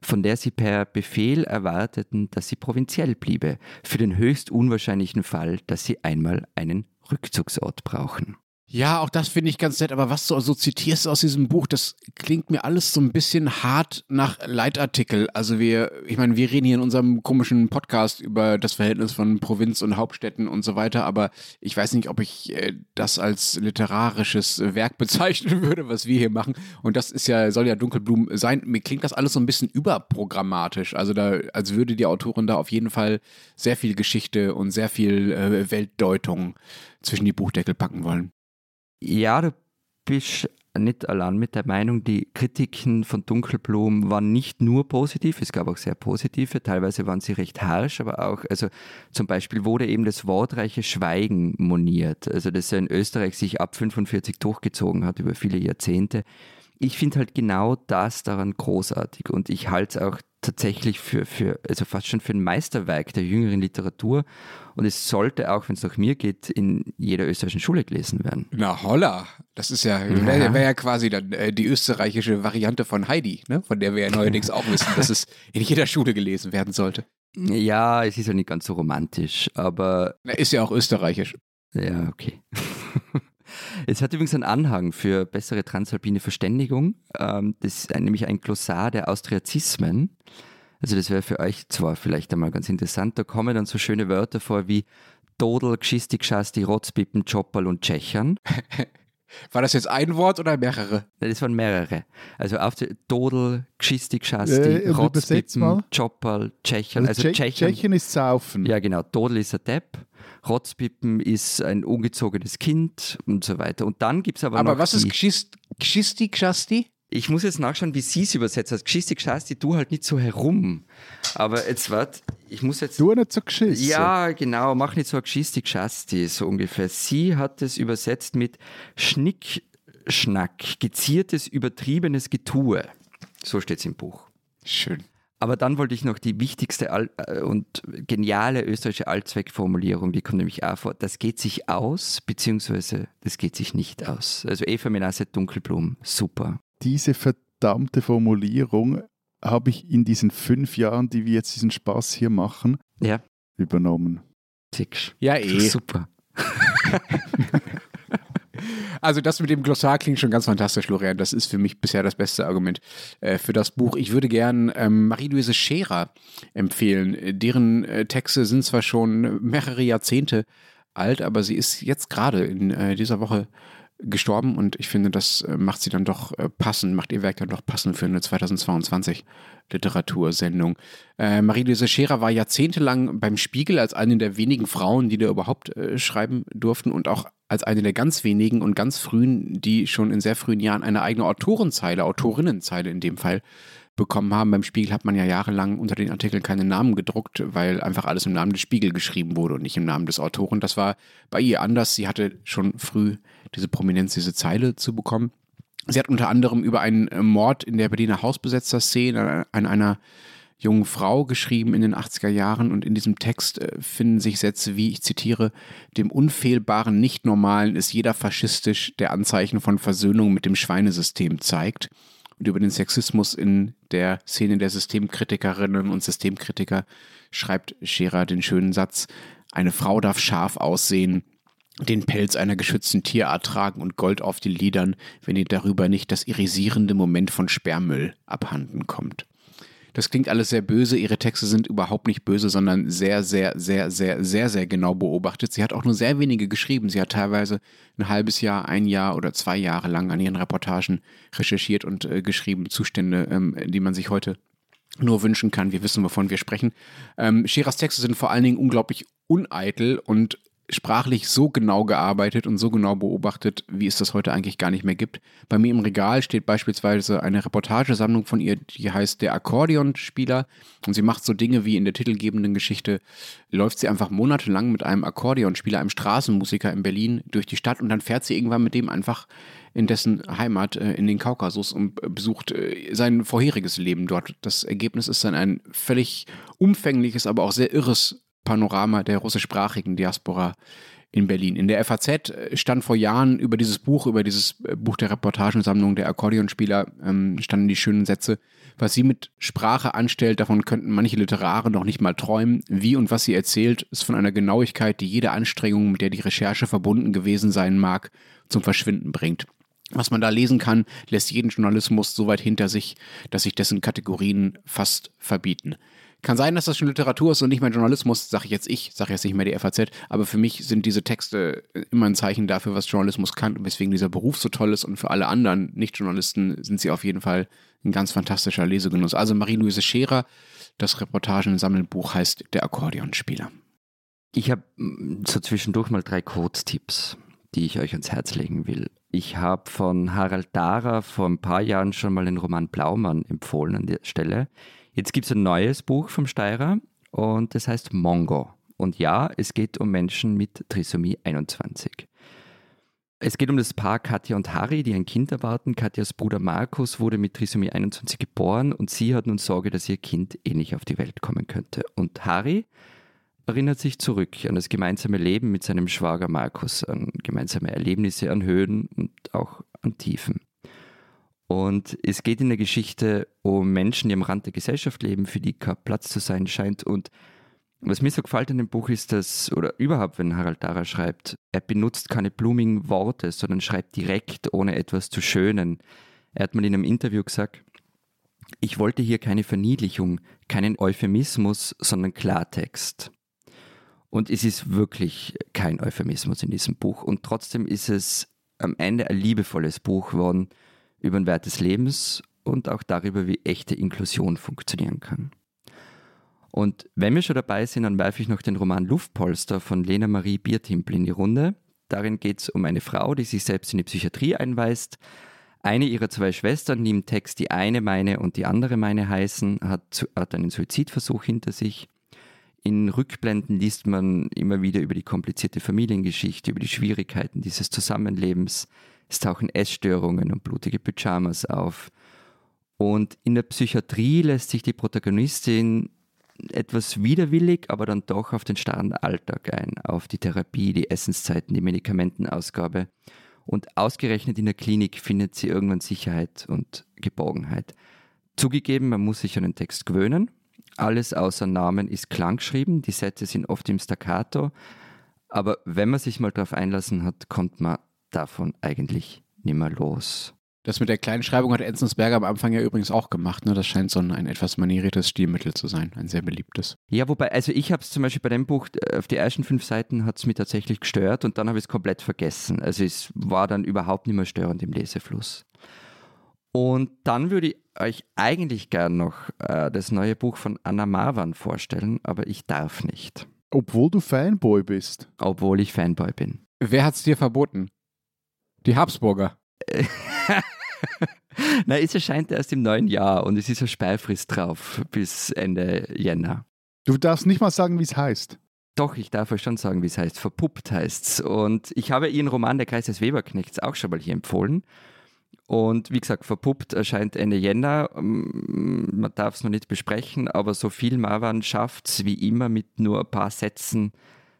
Speaker 1: von der sie per Befehl erwarteten, dass sie provinziell bliebe, für den höchst unwahrscheinlichen Fall, dass sie einmal einen Rückzugsort brauchen.
Speaker 3: Ja, auch das finde ich ganz nett, aber was du so zitierst aus diesem Buch, das klingt mir alles so ein bisschen hart nach Leitartikel. Also wir, ich meine, wir reden hier in unserem komischen Podcast über das Verhältnis von Provinz und Hauptstädten und so weiter, aber ich weiß nicht, ob ich äh, das als literarisches Werk bezeichnen würde, was wir hier machen. Und das ist ja, soll ja Dunkelblumen sein. Mir klingt das alles so ein bisschen überprogrammatisch. Also da, als würde die Autorin da auf jeden Fall sehr viel Geschichte und sehr viel äh, Weltdeutung zwischen die Buchdeckel packen wollen.
Speaker 1: Ja, du bist nicht allein mit der Meinung, die Kritiken von Dunkelblum waren nicht nur positiv, es gab auch sehr positive, teilweise waren sie recht harsch, aber auch, also zum Beispiel wurde eben das wortreiche Schweigen moniert, also das in Österreich sich ab 45 durchgezogen hat über viele Jahrzehnte. Ich finde halt genau das daran großartig und ich halte es auch tatsächlich für, für, also fast schon für ein Meisterwerk der jüngeren Literatur. Und es sollte auch, wenn es nach mir geht, in jeder österreichischen Schule gelesen werden.
Speaker 3: Na holla, das ist ja, wäre wär ja quasi dann äh, die österreichische Variante von Heidi, ne? von der wir ja neuerdings auch wissen, dass es in jeder Schule gelesen werden sollte.
Speaker 1: Ja, es ist ja nicht ganz so romantisch, aber.
Speaker 3: Na, ist ja auch österreichisch.
Speaker 1: Ja, okay. Es hat übrigens einen Anhang für bessere transalpine Verständigung. Ähm, das ist nämlich ein Glossar der Austriazismen. Also das wäre für euch zwar vielleicht einmal ganz interessant. Da kommen dann so schöne Wörter vor wie Dodel, Gschisti, Gschasti, Rotzpippen, Choppal und Tschechern.
Speaker 3: War das jetzt ein Wort oder mehrere?
Speaker 1: Das waren mehrere. Also auf die Dodel, Gschisti, Gschasti, äh, Rotzpippen, Choppal, Tschechern.
Speaker 2: Also, also Tschechien, Tschechien ist Saufen.
Speaker 1: Ja genau, Dodel ist ein Depp. Rotzpippen ist ein ungezogenes Kind und so weiter. Und dann gibt es aber,
Speaker 3: aber
Speaker 1: noch.
Speaker 3: Aber was ist Gschisti, Gschasti?
Speaker 1: Ich muss jetzt nachschauen, wie sie es übersetzt hat. Gschisti, Gschasti, du halt nicht so herum. Aber jetzt warte, ich muss jetzt.
Speaker 2: Du nicht so geschissen.
Speaker 1: Ja, genau, mach nicht so Gschisti, Gschasti, so ungefähr. Sie hat es übersetzt mit Schnickschnack, geziertes, übertriebenes Getue. So steht es im Buch.
Speaker 3: Schön.
Speaker 1: Aber dann wollte ich noch die wichtigste Al äh, und geniale österreichische Allzweckformulierung, die kommt nämlich auch vor. Das geht sich aus, beziehungsweise das geht sich nicht aus. Also Eva Menasse Dunkelblum, super.
Speaker 2: Diese verdammte Formulierung habe ich in diesen fünf Jahren, die wir jetzt diesen Spaß hier machen,
Speaker 1: ja.
Speaker 2: übernommen.
Speaker 1: Six.
Speaker 3: Ja, eh.
Speaker 1: Super.
Speaker 3: Also das mit dem Glossar klingt schon ganz fantastisch, Florian. Das ist für mich bisher das beste Argument äh, für das Buch. Ich würde gern ähm, Marie-Louise Scherer empfehlen. Deren äh, Texte sind zwar schon mehrere Jahrzehnte alt, aber sie ist jetzt gerade in äh, dieser Woche gestorben und ich finde, das äh, macht sie dann doch äh, passend, macht ihr Werk dann doch passend für eine 2022 Literatursendung. Äh, Marie-Louise Scherer war jahrzehntelang beim Spiegel als eine der wenigen Frauen, die da überhaupt äh, schreiben durften und auch als eine der ganz wenigen und ganz frühen, die schon in sehr frühen Jahren eine eigene Autorenzeile, Autorinnenzeile in dem Fall, bekommen haben. Beim Spiegel hat man ja jahrelang unter den Artikeln keine Namen gedruckt, weil einfach alles im Namen des Spiegel geschrieben wurde und nicht im Namen des Autoren. Das war bei ihr anders. Sie hatte schon früh diese Prominenz, diese Zeile zu bekommen. Sie hat unter anderem über einen Mord in der Berliner Hausbesetzer-Szene an einer jungen Frau geschrieben in den 80er Jahren und in diesem Text äh, finden sich Sätze wie, ich zitiere, dem unfehlbaren Nichtnormalen ist jeder faschistisch, der Anzeichen von Versöhnung mit dem Schweinesystem zeigt und über den Sexismus in der Szene der Systemkritikerinnen und Systemkritiker schreibt Scherer den schönen Satz, eine Frau darf scharf aussehen, den Pelz einer geschützten Tierart tragen und Gold auf den Lidern, wenn ihr darüber nicht das irisierende Moment von Sperrmüll abhanden kommt. Das klingt alles sehr böse. Ihre Texte sind überhaupt nicht böse, sondern sehr, sehr, sehr, sehr, sehr, sehr genau beobachtet. Sie hat auch nur sehr wenige geschrieben. Sie hat teilweise ein halbes Jahr, ein Jahr oder zwei Jahre lang an ihren Reportagen recherchiert und äh, geschrieben. Zustände, ähm, die man sich heute nur wünschen kann. Wir wissen, wovon wir sprechen. Ähm, Scherers Texte sind vor allen Dingen unglaublich uneitel und sprachlich so genau gearbeitet und so genau beobachtet, wie es das heute eigentlich gar nicht mehr gibt. Bei mir im Regal steht beispielsweise eine Reportagesammlung von ihr, die heißt Der Akkordeonspieler. Und sie macht so Dinge wie in der titelgebenden Geschichte, läuft sie einfach monatelang mit einem Akkordeonspieler, einem Straßenmusiker in Berlin durch die Stadt und dann fährt sie irgendwann mit dem einfach in dessen Heimat äh, in den Kaukasus und besucht äh, sein vorheriges Leben dort. Das Ergebnis ist dann ein völlig umfängliches, aber auch sehr irres Panorama der russischsprachigen Diaspora in Berlin. In der FAZ äh, stand vor Jahren über dieses Buch, über dieses äh, Buch der Reportagensammlung der Akkordeonspieler, ähm, standen die schönen Sätze, was sie mit Sprache anstellt, davon könnten manche Literare noch nicht mal träumen. Wie und was sie erzählt, ist von einer Genauigkeit, die jede Anstrengung, mit der die Recherche verbunden gewesen sein mag, zum Verschwinden bringt. Was man da lesen kann, lässt jeden Journalismus so weit hinter sich, dass sich dessen Kategorien fast verbieten. Kann sein, dass das schon Literatur ist und nicht mehr Journalismus, sage ich jetzt ich, sage jetzt nicht mehr die FAZ, aber für mich sind diese Texte immer ein Zeichen dafür, was Journalismus kann und weswegen dieser Beruf so toll ist und für alle anderen Nicht-Journalisten sind sie auf jeden Fall ein ganz fantastischer Lesegenuss. Also Marie-Louise Scherer, das Reportagen-Sammelbuch heißt Der Akkordeonspieler.
Speaker 1: Ich habe mm, so zwischendurch mal drei Kurztipps, die ich euch ans Herz legen will. Ich habe von Harald Dara vor ein paar Jahren schon mal den Roman Blaumann empfohlen an der Stelle. Jetzt gibt es ein neues Buch vom Steirer und das heißt Mongo. Und ja, es geht um Menschen mit Trisomie 21. Es geht um das Paar Katja und Harry, die ein Kind erwarten. Katjas Bruder Markus wurde mit Trisomie 21 geboren und sie hat nun Sorge, dass ihr Kind eh nicht auf die Welt kommen könnte. Und Harry erinnert sich zurück an das gemeinsame Leben mit seinem Schwager Markus, an gemeinsame Erlebnisse an Höhen und auch an Tiefen. Und es geht in der Geschichte um Menschen, die am Rand der Gesellschaft leben, für die kein Platz zu sein scheint. Und was mir so gefällt in dem Buch ist, dass, oder überhaupt, wenn Harald Dara schreibt, er benutzt keine blumigen Worte, sondern schreibt direkt, ohne etwas zu schönen. Er hat mal in einem Interview gesagt, ich wollte hier keine Verniedlichung, keinen Euphemismus, sondern Klartext. Und es ist wirklich kein Euphemismus in diesem Buch. Und trotzdem ist es am Ende ein liebevolles Buch geworden über den Wert des Lebens und auch darüber, wie echte Inklusion funktionieren kann. Und wenn wir schon dabei sind, dann werfe ich noch den Roman Luftpolster von Lena Marie Biertimpel in die Runde. Darin geht es um eine Frau, die sich selbst in die Psychiatrie einweist. Eine ihrer zwei Schwestern, die im Text die eine meine und die andere meine heißen, hat, hat einen Suizidversuch hinter sich. In Rückblenden liest man immer wieder über die komplizierte Familiengeschichte, über die Schwierigkeiten dieses Zusammenlebens, es tauchen Essstörungen und blutige Pyjamas auf. Und in der Psychiatrie lässt sich die Protagonistin etwas widerwillig, aber dann doch auf den starren Alltag ein, auf die Therapie, die Essenszeiten, die Medikamentenausgabe. Und ausgerechnet in der Klinik findet sie irgendwann Sicherheit und Geborgenheit. Zugegeben, man muss sich an den Text gewöhnen. Alles außer Namen ist klanggeschrieben, die Sätze sind oft im Staccato. Aber wenn man sich mal darauf einlassen hat, kommt man davon eigentlich nimmer los.
Speaker 3: Das mit der kleinen Schreibung hat Enzensberger am Anfang ja übrigens auch gemacht. Ne? Das scheint so ein, ein etwas manieriertes Stilmittel zu sein, ein sehr beliebtes.
Speaker 1: Ja, wobei, also ich habe es zum Beispiel bei dem Buch, äh, auf die ersten fünf Seiten hat es mich tatsächlich gestört und dann habe ich es komplett vergessen. Also es war dann überhaupt nicht mehr störend im Lesefluss. Und dann würde ich euch eigentlich gern noch äh, das neue Buch von Anna Marwan vorstellen, aber ich darf nicht.
Speaker 2: Obwohl du Fanboy bist.
Speaker 1: Obwohl ich Fanboy bin.
Speaker 3: Wer hat es dir verboten? Die Habsburger.
Speaker 1: Na, es erscheint erst im neuen Jahr und es ist eine Sperrfrist drauf bis Ende Jänner.
Speaker 2: Du darfst nicht mal sagen, wie es heißt.
Speaker 1: Doch, ich darf euch schon sagen, wie es heißt. Verpuppt heißt es. Und ich habe Ihren Roman Der Kreis des Weberknechts auch schon mal hier empfohlen. Und wie gesagt, Verpuppt erscheint Ende Jänner. Mm, man darf es noch nicht besprechen, aber so viel Marwan schafft es wie immer mit nur ein paar Sätzen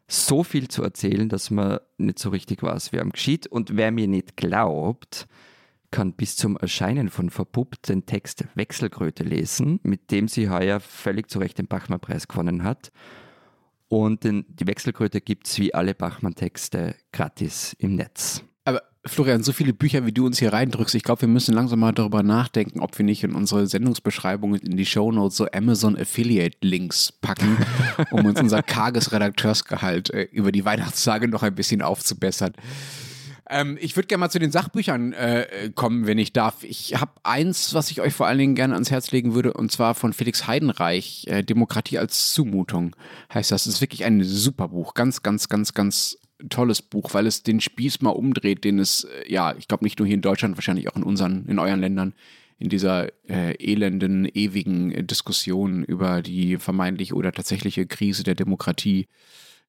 Speaker 1: so viel zu erzählen, dass man nicht so richtig weiß, wer am geschieht. Und wer mir nicht glaubt, kann bis zum Erscheinen von Verpuppt den Text Wechselkröte lesen, mit dem sie heuer völlig zu Recht den Bachmann-Preis gewonnen hat. Und den, die Wechselkröte gibt es wie alle Bachmann-Texte gratis im Netz.
Speaker 3: Aber Florian, so viele Bücher, wie du uns hier reindrückst, ich glaube, wir müssen langsam mal darüber nachdenken, ob wir nicht in unsere Sendungsbeschreibungen in die Shownotes so Amazon Affiliate Links packen, um uns unser karges Redakteursgehalt äh, über die Weihnachtstage noch ein bisschen aufzubessern. Ähm, ich würde gerne mal zu den Sachbüchern äh, kommen, wenn ich darf. Ich habe eins, was ich euch vor allen Dingen gerne ans Herz legen würde, und zwar von Felix Heidenreich, äh, Demokratie als Zumutung heißt das. Das ist wirklich ein super Buch. Ganz, ganz, ganz, ganz tolles Buch, weil es den Spieß mal umdreht, den es, äh, ja, ich glaube nicht nur hier in Deutschland, wahrscheinlich auch in unseren, in euren Ländern, in dieser äh, elenden, ewigen äh, Diskussion über die vermeintliche oder tatsächliche Krise der Demokratie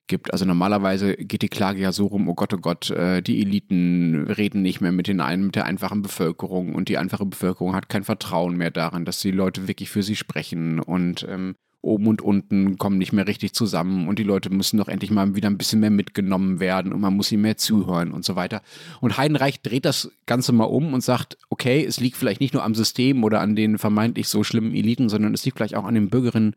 Speaker 3: gibt. Also normalerweise geht die Klage ja so rum, oh Gott, oh Gott, äh, die Eliten reden nicht mehr mit, den einen, mit der einfachen Bevölkerung und die einfache Bevölkerung hat kein Vertrauen mehr daran, dass die Leute wirklich für sie sprechen und ähm, oben und unten kommen nicht mehr richtig zusammen und die Leute müssen doch endlich mal wieder ein bisschen mehr mitgenommen werden und man muss ihnen mehr zuhören und so weiter. Und Heidenreich dreht das Ganze mal um und sagt, okay, es liegt vielleicht nicht nur am System oder an den vermeintlich so schlimmen Eliten, sondern es liegt vielleicht auch an den Bürgerinnen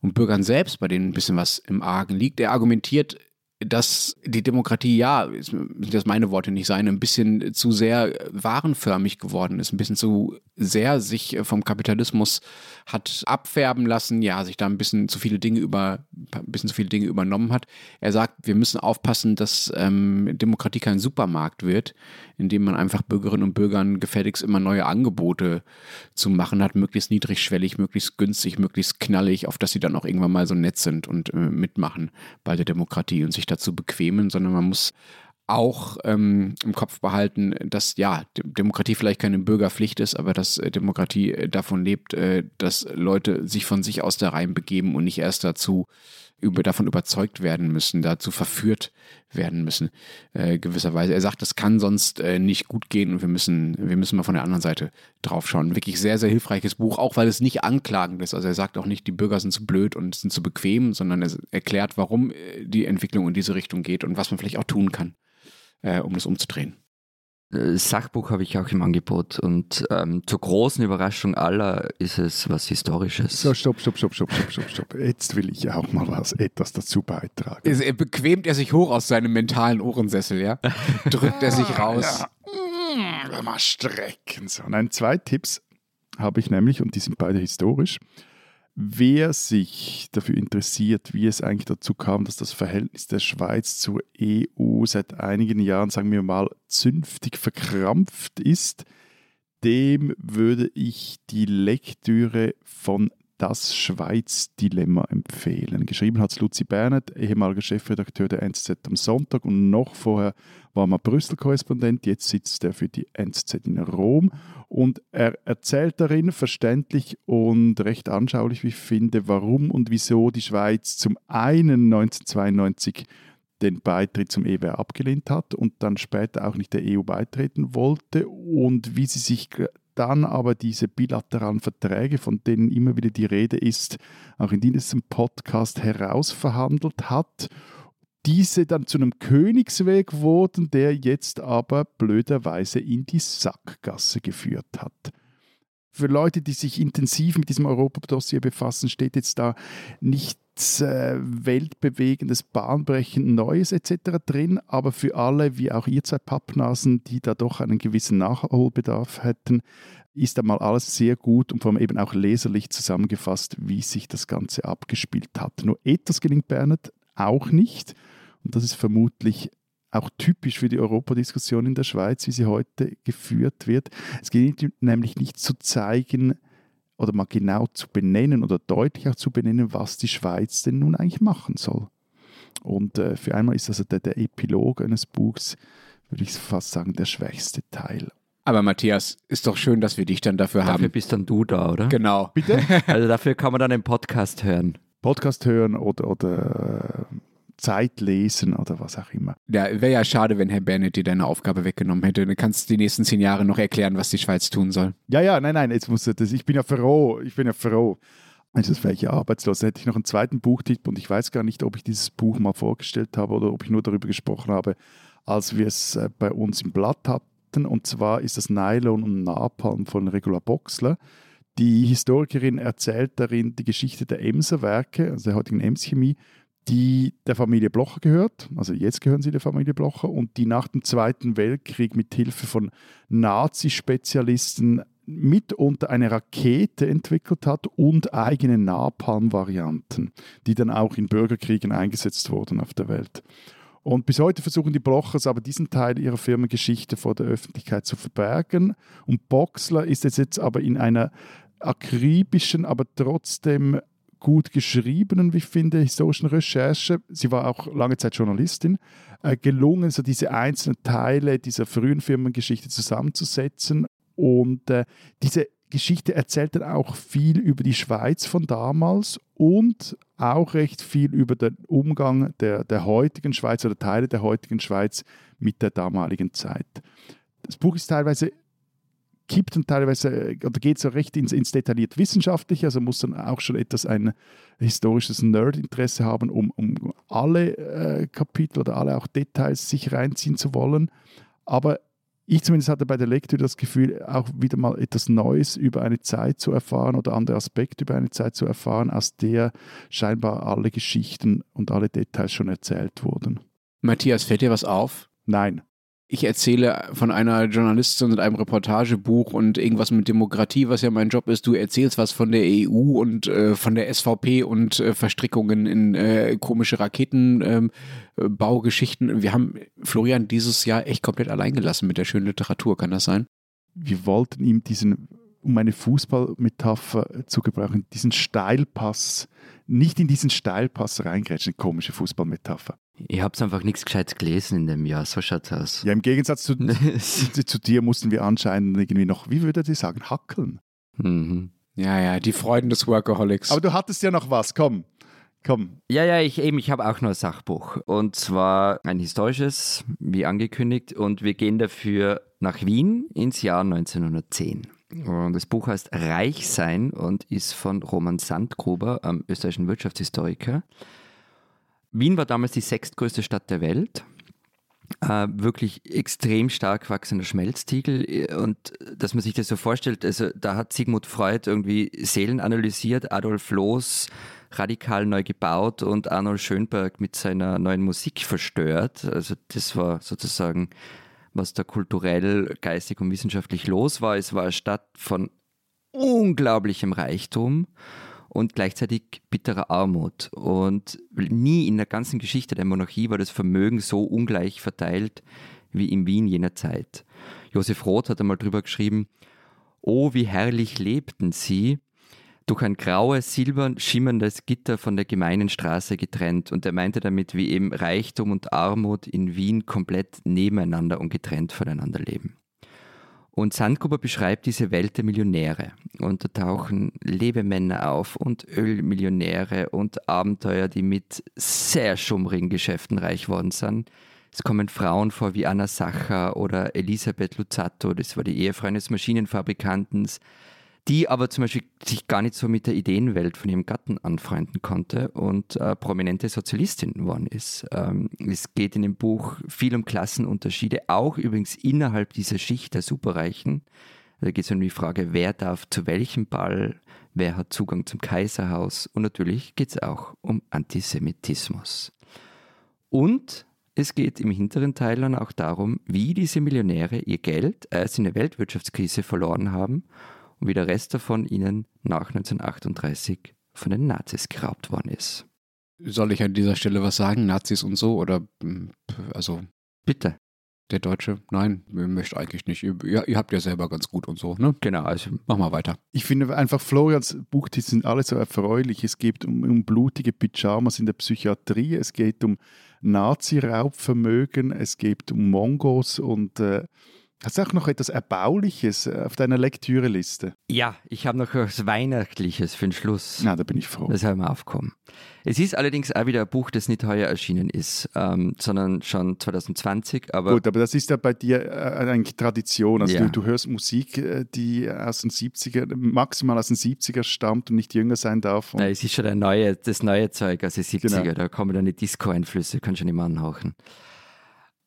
Speaker 3: und Bürgern selbst, bei denen ein bisschen was im Argen liegt. Er argumentiert dass die Demokratie, ja, sind das meine Worte nicht sein, ein bisschen zu sehr warenförmig geworden ist, ein bisschen zu sehr sich vom Kapitalismus hat abfärben lassen, ja, sich da ein bisschen zu viele Dinge über, ein bisschen zu viele Dinge übernommen hat. Er sagt, wir müssen aufpassen, dass ähm, Demokratie kein Supermarkt wird, in dem man einfach Bürgerinnen und Bürgern gefälligst immer neue Angebote zu machen hat, möglichst niedrigschwellig, möglichst günstig, möglichst knallig, auf dass sie dann auch irgendwann mal so nett sind und äh, mitmachen bei der Demokratie und sich sich dazu bequemen, sondern man muss auch ähm, im Kopf behalten, dass ja, Demokratie vielleicht keine Bürgerpflicht ist, aber dass äh, Demokratie äh, davon lebt, äh, dass Leute sich von sich aus da reinbegeben und nicht erst dazu über, davon überzeugt werden müssen, dazu verführt werden müssen, äh, gewisserweise. Er sagt, das kann sonst äh, nicht gut gehen und wir müssen, wir müssen mal von der anderen Seite drauf schauen. Wirklich sehr, sehr hilfreiches Buch, auch weil es nicht anklagend ist. Also er sagt auch nicht, die Bürger sind zu blöd und sind zu bequem, sondern er erklärt, warum äh, die Entwicklung in diese Richtung geht und was man vielleicht auch tun kann, äh, um das umzudrehen.
Speaker 1: Äh, Sachbuch habe ich auch im Angebot und ähm, zur großen Überraschung aller ist es was Historisches.
Speaker 2: So, stopp, stopp, stopp, stopp, stopp, stopp, stopp. Jetzt will ich auch mal was, etwas dazu beitragen.
Speaker 3: Ist, er bequemt er sich hoch aus seinem mentalen Ohrensessel, ja? Drückt er sich raus.
Speaker 2: Ja. Mal strecken. So. Nein, zwei Tipps habe ich nämlich und die sind beide historisch. Wer sich dafür interessiert, wie es eigentlich dazu kam, dass das Verhältnis der Schweiz zur EU seit einigen Jahren, sagen wir mal, zünftig verkrampft ist, dem würde ich die Lektüre von Das Schweiz-Dilemma empfehlen. Geschrieben hat es Luzi Bernert, ehemaliger Chefredakteur der NZZ am Sonntag. Und noch vorher war mal Brüssel-Korrespondent, jetzt sitzt er für die NZZ in Rom. Und er erzählt darin verständlich und recht anschaulich, wie ich finde, warum und wieso die Schweiz zum einen 1992 den Beitritt zum EWR abgelehnt hat und dann später auch nicht der EU beitreten wollte und wie sie sich dann aber diese bilateralen Verträge, von denen immer wieder die Rede ist, auch in diesem Podcast herausverhandelt hat diese dann zu einem Königsweg wurden, der jetzt aber blöderweise in die Sackgasse geführt hat. Für Leute, die sich intensiv mit diesem Europadossier befassen, steht jetzt da nichts äh, weltbewegendes, bahnbrechend Neues etc. drin, aber für alle, wie auch ihr zwei Pappnasen, die da doch einen gewissen Nachholbedarf hätten, ist einmal alles sehr gut und vor allem eben auch leserlich zusammengefasst, wie sich das Ganze abgespielt hat. Nur etwas gelingt Bernhard auch nicht. Und das ist vermutlich auch typisch für die Europadiskussion in der Schweiz, wie sie heute geführt wird. Es geht nämlich nicht zu zeigen oder mal genau zu benennen oder deutlich auch zu benennen, was die Schweiz denn nun eigentlich machen soll. Und äh, für einmal ist also der, der Epilog eines Buchs, würde ich fast sagen, der schwächste Teil.
Speaker 3: Aber Matthias, ist doch schön, dass wir dich dann dafür,
Speaker 1: dafür
Speaker 3: haben.
Speaker 1: Dafür bist dann du da, oder?
Speaker 3: Genau.
Speaker 2: Bitte?
Speaker 1: Also dafür kann man dann den Podcast hören.
Speaker 2: Podcast hören oder, oder Zeit lesen oder was auch immer.
Speaker 3: Ja, wäre ja schade, wenn Herr Bennett dir deine Aufgabe weggenommen hätte. Du kannst die nächsten zehn Jahre noch erklären, was die Schweiz tun soll.
Speaker 2: Ja, ja, nein, nein, jetzt muss das. Ich bin ja froh, ich bin ja froh. Also das wäre ich ja arbeitslos. Hätte ich noch einen zweiten Buchtipp und ich weiß gar nicht, ob ich dieses Buch mal vorgestellt habe oder ob ich nur darüber gesprochen habe, als wir es äh, bei uns im Blatt hatten. Und zwar ist das Nylon und Napalm von Regula Boxler. Die Historikerin erzählt darin die Geschichte der Emser Werke, also der heutigen Ems Chemie, die der Familie Blocher gehört, also jetzt gehören sie der Familie Blocher, und die nach dem Zweiten Weltkrieg mit Hilfe von Nazi-Spezialisten mitunter eine Rakete entwickelt hat und eigene Napalm-Varianten, die dann auch in Bürgerkriegen eingesetzt wurden auf der Welt. Und bis heute versuchen die Blochers aber diesen Teil ihrer Firmengeschichte vor der Öffentlichkeit zu verbergen. Und Boxler ist jetzt aber in einer akribischen, aber trotzdem gut geschriebenen, wie ich finde, historischen Recherche, sie war auch lange Zeit Journalistin, äh, gelungen, so diese einzelnen Teile dieser frühen Firmengeschichte zusammenzusetzen. Und äh, diese Geschichte erzählt dann auch viel über die Schweiz von damals und auch recht viel über den Umgang der, der heutigen Schweiz oder Teile der heutigen Schweiz mit der damaligen Zeit. Das Buch ist teilweise kippt dann teilweise äh, oder geht so recht ins, ins detailliert Wissenschaftliche, also muss dann auch schon etwas ein historisches Nerd-Interesse haben, um, um alle äh, Kapitel oder alle auch Details sich reinziehen zu wollen. Aber ich zumindest hatte bei der Lektüre das Gefühl, auch wieder mal etwas Neues über eine Zeit zu erfahren oder andere Aspekte über eine Zeit zu erfahren, aus der scheinbar alle Geschichten und alle Details schon erzählt wurden.
Speaker 3: Matthias, fällt dir was auf?
Speaker 2: Nein.
Speaker 3: Ich erzähle von einer Journalistin und einem Reportagebuch und irgendwas mit Demokratie, was ja mein Job ist. Du erzählst was von der EU und äh, von der SVP und äh, Verstrickungen in äh, komische Raketenbaugeschichten. Ähm, Wir haben Florian dieses Jahr echt komplett allein gelassen mit der schönen Literatur. Kann das sein?
Speaker 2: Wir wollten ihm diesen, um eine Fußballmetapher zu gebrauchen, diesen Steilpass, nicht in diesen Steilpass reingrätschen, komische Fußballmetapher.
Speaker 1: Ihr habt einfach nichts Gescheites gelesen in dem Jahr, so schaut's aus.
Speaker 2: Ja, im Gegensatz zu, zu, zu dir mussten wir anscheinend irgendwie noch, wie würde ich sagen, hackeln.
Speaker 1: Mhm.
Speaker 3: Ja, ja, die Freuden des Workaholics.
Speaker 2: Aber du hattest ja noch was, komm. Komm.
Speaker 1: Ja, ja, ich eben, ich habe auch noch ein Sachbuch. Und zwar ein historisches, wie angekündigt. Und wir gehen dafür nach Wien ins Jahr 1910. Das Buch heißt Reich sein und ist von Roman Sandgruber, einem österreichischen Wirtschaftshistoriker. Wien war damals die sechstgrößte Stadt der Welt. Äh, wirklich extrem stark wachsender Schmelztiegel. Und dass man sich das so vorstellt, also da hat Sigmund Freud irgendwie Seelen analysiert, Adolf Loos radikal neu gebaut und Arnold Schönberg mit seiner neuen Musik verstört. Also das war sozusagen, was da kulturell, geistig und wissenschaftlich los war. Es war eine Stadt von unglaublichem Reichtum und gleichzeitig bitterer Armut. Und nie in der ganzen Geschichte der Monarchie war das Vermögen so ungleich verteilt wie in Wien jener Zeit. Josef Roth hat einmal drüber geschrieben, Oh, wie herrlich lebten sie, durch ein graues, silbern schimmerndes Gitter von der gemeinen Straße getrennt. Und er meinte damit, wie eben Reichtum und Armut in Wien komplett nebeneinander und getrennt voneinander leben. Und Sandgruber beschreibt diese Welt der Millionäre. Und da tauchen Lebemänner auf und Ölmillionäre und Abenteuer, die mit sehr schummrigen Geschäften reich worden sind. Es kommen Frauen vor wie Anna Sacher oder Elisabeth Luzzato, das war die Ehefrau eines Maschinenfabrikanten, die aber zum Beispiel sich gar nicht so mit der Ideenwelt von ihrem Gatten anfreunden konnte und äh, prominente Sozialistin geworden ist. Ähm, es geht in dem Buch viel um Klassenunterschiede, auch übrigens innerhalb dieser Schicht der Superreichen. Da geht es um die Frage, wer darf zu welchem Ball, wer hat Zugang zum Kaiserhaus und natürlich geht es auch um Antisemitismus. Und es geht im hinteren Teil dann auch darum, wie diese Millionäre ihr Geld erst in der Weltwirtschaftskrise verloren haben und wie der Rest davon ihnen nach 1938 von den Nazis geraubt worden ist.
Speaker 3: Soll ich an dieser Stelle was sagen? Nazis und so? Oder, also.
Speaker 1: Bitte.
Speaker 3: Der Deutsche? Nein, möchte eigentlich nicht. Ihr, ihr, habt ja selber ganz gut und so, ne?
Speaker 1: Genau, also
Speaker 3: mach mal weiter.
Speaker 2: Ich finde einfach, Florians Buchtitel sind alle so erfreulich. Es geht um, um blutige Pyjamas in der Psychiatrie, es geht um Nazi-Raubvermögen, es geht um Mongos und äh, Hast du auch noch etwas Erbauliches äh, auf deiner Lektüreliste?
Speaker 1: Ja, ich habe noch etwas Weihnachtliches für den Schluss.
Speaker 2: Na, da bin ich froh.
Speaker 1: Das haben wir aufkommen. Es ist allerdings auch wieder ein Buch, das nicht heuer erschienen ist, ähm, sondern schon 2020. Aber
Speaker 2: Gut, aber das ist ja bei dir äh, eigentlich Tradition. Also ja. du, du, hörst Musik, äh, die aus den 70er, maximal aus den 70er stammt und nicht jünger sein darf.
Speaker 1: Ja, es ist schon neue, das neue Zeug aus den 70er. Genau. Da kommen dann die Disco-Einflüsse, kann schon nicht mehr anhauchen.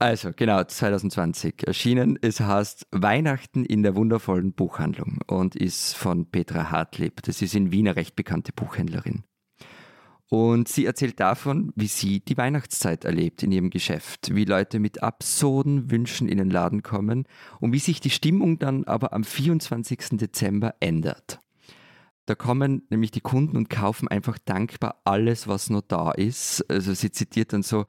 Speaker 1: Also, genau, 2020 erschienen. Es heißt Weihnachten in der wundervollen Buchhandlung und ist von Petra Hartlieb. Das ist in Wiener recht bekannte Buchhändlerin. Und sie erzählt davon, wie sie die Weihnachtszeit erlebt in ihrem Geschäft, wie Leute mit absurden Wünschen in den Laden kommen und wie sich die Stimmung dann aber am 24. Dezember ändert. Da kommen nämlich die Kunden und kaufen einfach dankbar alles, was noch da ist. Also sie zitiert dann so,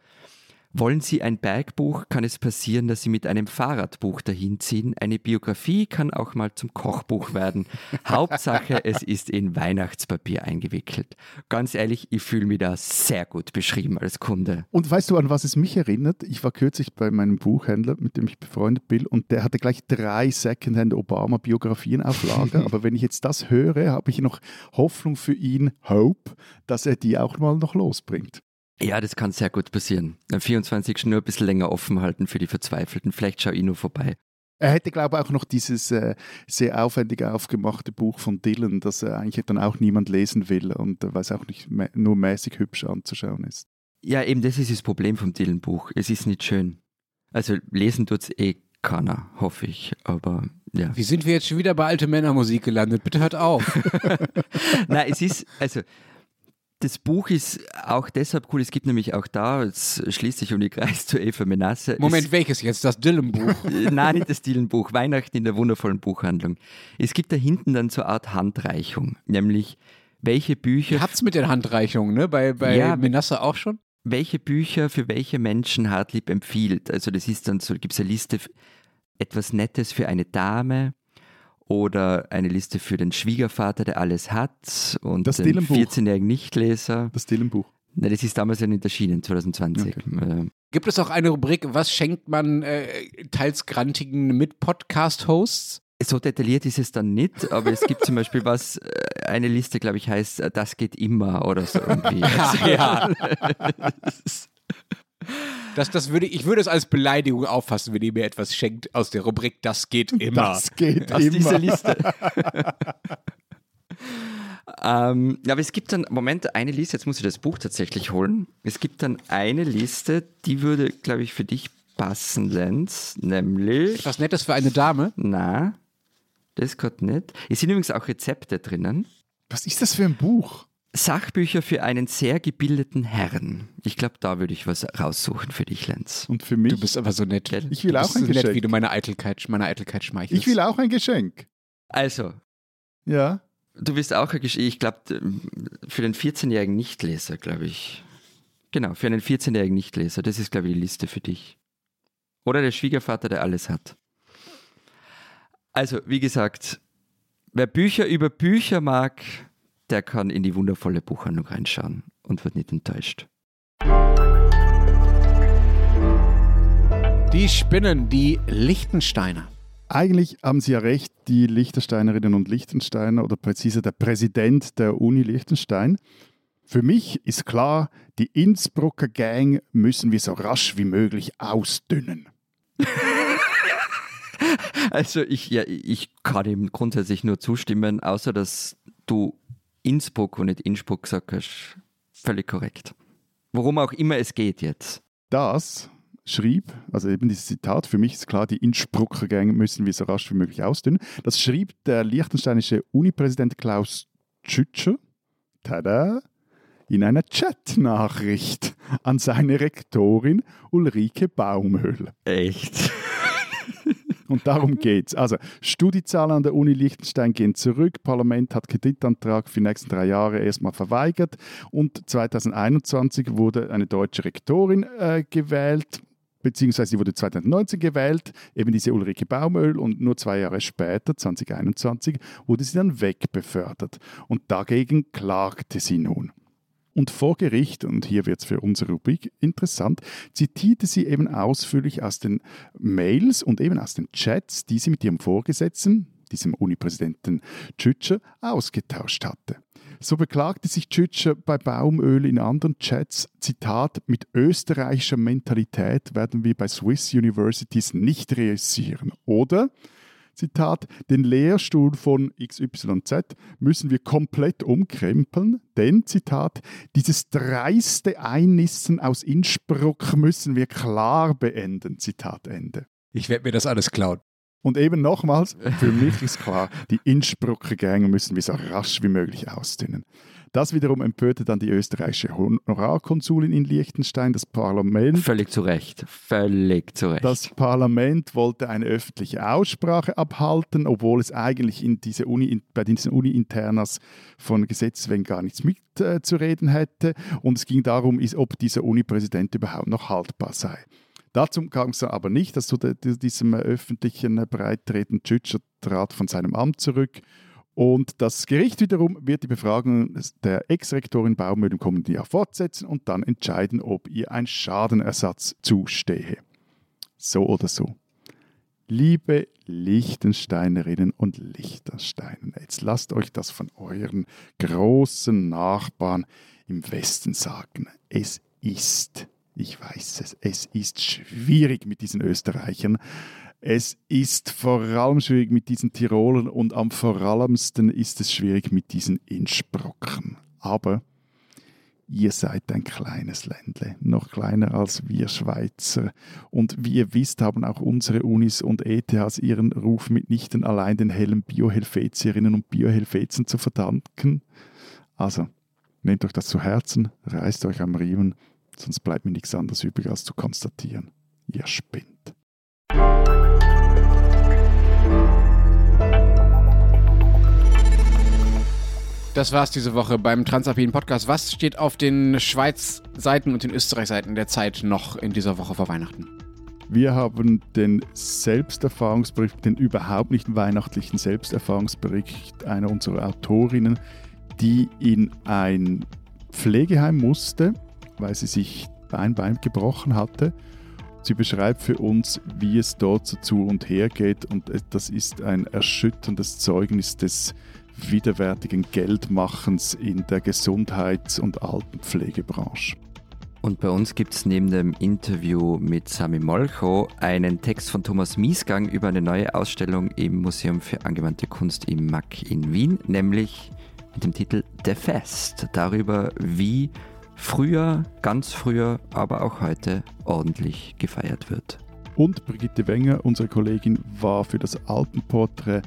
Speaker 1: wollen Sie ein Bergbuch, kann es passieren, dass Sie mit einem Fahrradbuch dahinziehen. Eine Biografie kann auch mal zum Kochbuch werden. Hauptsache, es ist in Weihnachtspapier eingewickelt. Ganz ehrlich, ich fühle mich da sehr gut beschrieben als Kunde.
Speaker 2: Und weißt du, an was es mich erinnert? Ich war kürzlich bei meinem Buchhändler, mit dem ich befreundet bin, und der hatte gleich drei Secondhand-Obama-Biografien auf Lager. Aber wenn ich jetzt das höre, habe ich noch Hoffnung für ihn, Hope, dass er die auch mal noch losbringt.
Speaker 1: Ja, das kann sehr gut passieren. Am 24. nur ein bisschen länger offen halten für die Verzweifelten. Vielleicht schaue ich nur vorbei.
Speaker 2: Er hätte, glaube ich, auch noch dieses äh, sehr aufwendig aufgemachte Buch von Dylan, das äh, eigentlich dann auch niemand lesen will und äh, weil es auch nicht nur mäßig hübsch anzuschauen ist.
Speaker 1: Ja, eben das ist das Problem vom Dylan-Buch. Es ist nicht schön. Also lesen tut es eh keiner, hoffe ich. Aber ja.
Speaker 3: Wie sind wir jetzt schon wieder bei alte Männermusik gelandet? Bitte hört auf.
Speaker 1: Nein, es ist, also das Buch ist auch deshalb cool, es gibt nämlich auch da, es schließt sich um die Kreis zu Eva Menasse.
Speaker 3: Moment,
Speaker 1: es,
Speaker 3: welches jetzt? Das Dylan-Buch?
Speaker 1: Nein, nicht das Dylan-Buch, Weihnachten in der wundervollen Buchhandlung. Es gibt da hinten dann so eine Art Handreichung, nämlich welche Bücher...
Speaker 3: Ihr habt's mit den Handreichungen, ne? Bei, bei ja, Menasse auch schon?
Speaker 1: Welche Bücher für welche Menschen Hartlieb empfiehlt. Also das ist dann so, gibt es eine Liste, etwas Nettes für eine Dame, oder eine Liste für den Schwiegervater, der alles hat und
Speaker 2: das
Speaker 1: den 14-jährigen Nichtleser.
Speaker 2: Das Dillenbuch.
Speaker 1: Na, das ist damals ja nicht erschienen, 2020. Okay.
Speaker 3: Äh, Gibt es auch eine Rubrik, was schenkt man äh, teils grantigen Mit-Podcast-Hosts?
Speaker 1: So detailliert ist es dann nicht, aber es gibt zum Beispiel was, äh, eine Liste, glaube ich, heißt, äh, das geht immer oder so irgendwie.
Speaker 3: ja. Das, das würde, ich würde es als Beleidigung auffassen, wenn ihr mir etwas schenkt aus der Rubrik Das geht immer.
Speaker 2: Das geht
Speaker 1: aus
Speaker 2: immer.
Speaker 1: dieser Liste. ähm, aber es gibt dann, Moment, eine Liste, jetzt muss ich das Buch tatsächlich holen. Es gibt dann eine Liste, die würde, glaube ich, für dich passen, Lenz, nämlich...
Speaker 3: Was Nettes für eine Dame?
Speaker 1: Na, das geht nicht. Es sind übrigens auch Rezepte drinnen.
Speaker 2: Was ist das für ein Buch?
Speaker 1: Sachbücher für einen sehr gebildeten Herrn. Ich glaube, da würde ich was raussuchen für dich, Lenz.
Speaker 2: Und für mich?
Speaker 3: Du bist aber so nett.
Speaker 2: Ich will auch ein
Speaker 3: so
Speaker 2: Geschenk.
Speaker 3: nett, wie du meine Eitelkeit, meine Eitelkeit schmeichelst.
Speaker 2: Ich will auch ein Geschenk.
Speaker 1: Also.
Speaker 2: Ja.
Speaker 1: Du bist auch ein Geschenk. Ich glaube, für den 14-jährigen Nichtleser, glaube ich. Genau, für einen 14-jährigen Nichtleser. Das ist, glaube ich, die Liste für dich. Oder der Schwiegervater, der alles hat. Also, wie gesagt, wer Bücher über Bücher mag, der kann in die wundervolle Buchhandlung reinschauen und wird nicht enttäuscht.
Speaker 3: Die Spinnen, die Lichtensteiner.
Speaker 2: Eigentlich haben Sie ja recht, die Liechtensteinerinnen und Liechtensteiner oder präziser der Präsident der Uni Liechtenstein. Für mich ist klar, die Innsbrucker Gang müssen wir so rasch wie möglich ausdünnen.
Speaker 1: also ich, ja, ich kann ihm grundsätzlich nur zustimmen, außer dass du Innsbruck und nicht Innsbruck gesagt hast, völlig korrekt. Worum auch immer es geht jetzt.
Speaker 2: Das schrieb, also eben dieses Zitat, für mich ist klar, die Innsbrucker Gang müssen wir so rasch wie möglich ausdünnen. Das schrieb der liechtensteinische Unipräsident Klaus Tschütscher, tada, in einer Chatnachricht an seine Rektorin Ulrike Baumhöhl.
Speaker 1: Echt?
Speaker 2: Und darum geht es. Also, Studiezahlen an der Uni Liechtenstein gehen zurück. Parlament hat Kreditantrag für die nächsten drei Jahre erstmal verweigert. Und 2021 wurde eine deutsche Rektorin äh, gewählt beziehungsweise sie wurde 2019 gewählt, eben diese Ulrike Baumöl und nur zwei Jahre später, 2021, wurde sie dann wegbefördert. Und dagegen klagte sie nun. Und vor Gericht, und hier wird es für unsere Rubrik interessant, zitierte sie eben ausführlich aus den Mails und eben aus den Chats, die sie mit ihrem Vorgesetzten, diesem Unipräsidenten Tschütscher, ausgetauscht hatte. So beklagte sich Tschütscher bei Baumöl in anderen Chats, Zitat, mit österreichischer Mentalität werden wir bei Swiss Universities nicht realisieren. Oder, Zitat, den Lehrstuhl von XYZ müssen wir komplett umkrempeln, denn, Zitat, dieses dreiste Einnissen aus Innsbruck müssen wir klar beenden, Zitat Ende.
Speaker 3: Ich werde mir das alles klauen.
Speaker 2: Und eben nochmals, für mich ist klar, die Innsbrucker Gänge müssen wir so rasch wie möglich ausdünnen. Das wiederum empörte dann die österreichische Honorarkonsulin in Liechtenstein, das Parlament.
Speaker 1: Völlig zu Recht, völlig zu Recht.
Speaker 2: Das Parlament wollte eine öffentliche Aussprache abhalten, obwohl es eigentlich in diese Uni, bei diesen Uni-Internas von Gesetz wegen gar nichts mitzureden äh, hätte. Und es ging darum, ob dieser Uni-Präsident überhaupt noch haltbar sei. Dazu kam es aber nicht, dass zu diesem öffentlichen Breitreten Tschütscher trat von seinem Amt zurück und das Gericht wiederum wird die Befragung der Ex-Rektorin Baumöll im kommenden Jahr fortsetzen und dann entscheiden, ob ihr ein Schadenersatz zustehe. So oder so. Liebe Liechtensteinerinnen und Liechtensteiner, jetzt lasst euch das von euren großen Nachbarn im Westen sagen. Es ist, ich weiß es, es ist schwierig mit diesen Österreichern. Es ist vor allem schwierig mit diesen Tirolern und am vor allemsten ist es schwierig mit diesen Innsbruckern. Aber ihr seid ein kleines Ländle, noch kleiner als wir Schweizer. Und wie ihr wisst, haben auch unsere Unis und ETHs ihren Ruf mitnichten allein den hellen Biohelvetierinnen und Biohelvetien zu verdanken. Also, nehmt euch das zu Herzen, reißt euch am Riemen, sonst bleibt mir nichts anderes übrig als zu konstatieren. Ihr spinnt.
Speaker 3: Das war's diese Woche beim Transalpinen Podcast. Was steht auf den Schweiz-Seiten und den Österreich-Seiten der Zeit noch in dieser Woche vor Weihnachten?
Speaker 2: Wir haben den Selbsterfahrungsbericht, den überhaupt nicht weihnachtlichen Selbsterfahrungsbericht einer unserer Autorinnen, die in ein Pflegeheim musste, weil sie sich ein Bein gebrochen hatte. Sie beschreibt für uns, wie es dort so zu und her geht und das ist ein erschütterndes Zeugnis des widerwärtigen Geldmachens in der Gesundheits- und Altenpflegebranche.
Speaker 1: Und bei uns gibt es neben dem Interview mit Sami Molcho einen Text von Thomas Miesgang über eine neue Ausstellung im Museum für angewandte Kunst im MAC in Wien, nämlich mit dem Titel Der Fest, darüber, wie früher, ganz früher, aber auch heute ordentlich gefeiert wird.
Speaker 2: Und Brigitte Wenger, unsere Kollegin, war für das Alpenporträt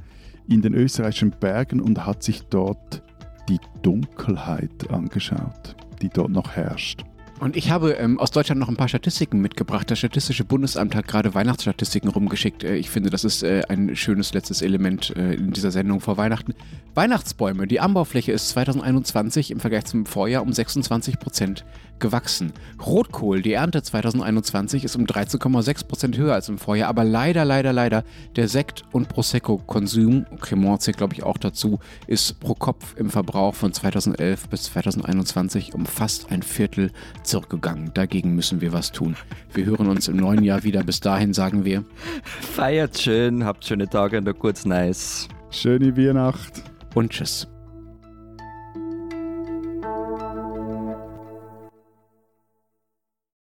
Speaker 2: in den österreichischen Bergen und hat sich dort die Dunkelheit angeschaut, die dort noch herrscht.
Speaker 3: Und ich habe ähm, aus Deutschland noch ein paar Statistiken mitgebracht. Das Statistische Bundesamt hat gerade Weihnachtsstatistiken rumgeschickt. Äh, ich finde, das ist äh, ein schönes letztes Element äh, in dieser Sendung vor Weihnachten. Weihnachtsbäume. Die Anbaufläche ist 2021 im Vergleich zum Vorjahr um 26 Prozent gewachsen. Rotkohl, die Ernte 2021 ist um 13,6 Prozent höher als im Vorjahr, aber leider, leider, leider der Sekt- und Prosecco-Konsum, Cremant zählt glaube ich auch dazu, ist pro Kopf im Verbrauch von 2011 bis 2021 um fast ein Viertel zurückgegangen. Dagegen müssen wir was tun. Wir hören uns im neuen Jahr wieder. Bis dahin sagen wir:
Speaker 1: Feiert schön, habt schöne Tage und kurz nice.
Speaker 2: Schöne Weihnacht
Speaker 3: und tschüss.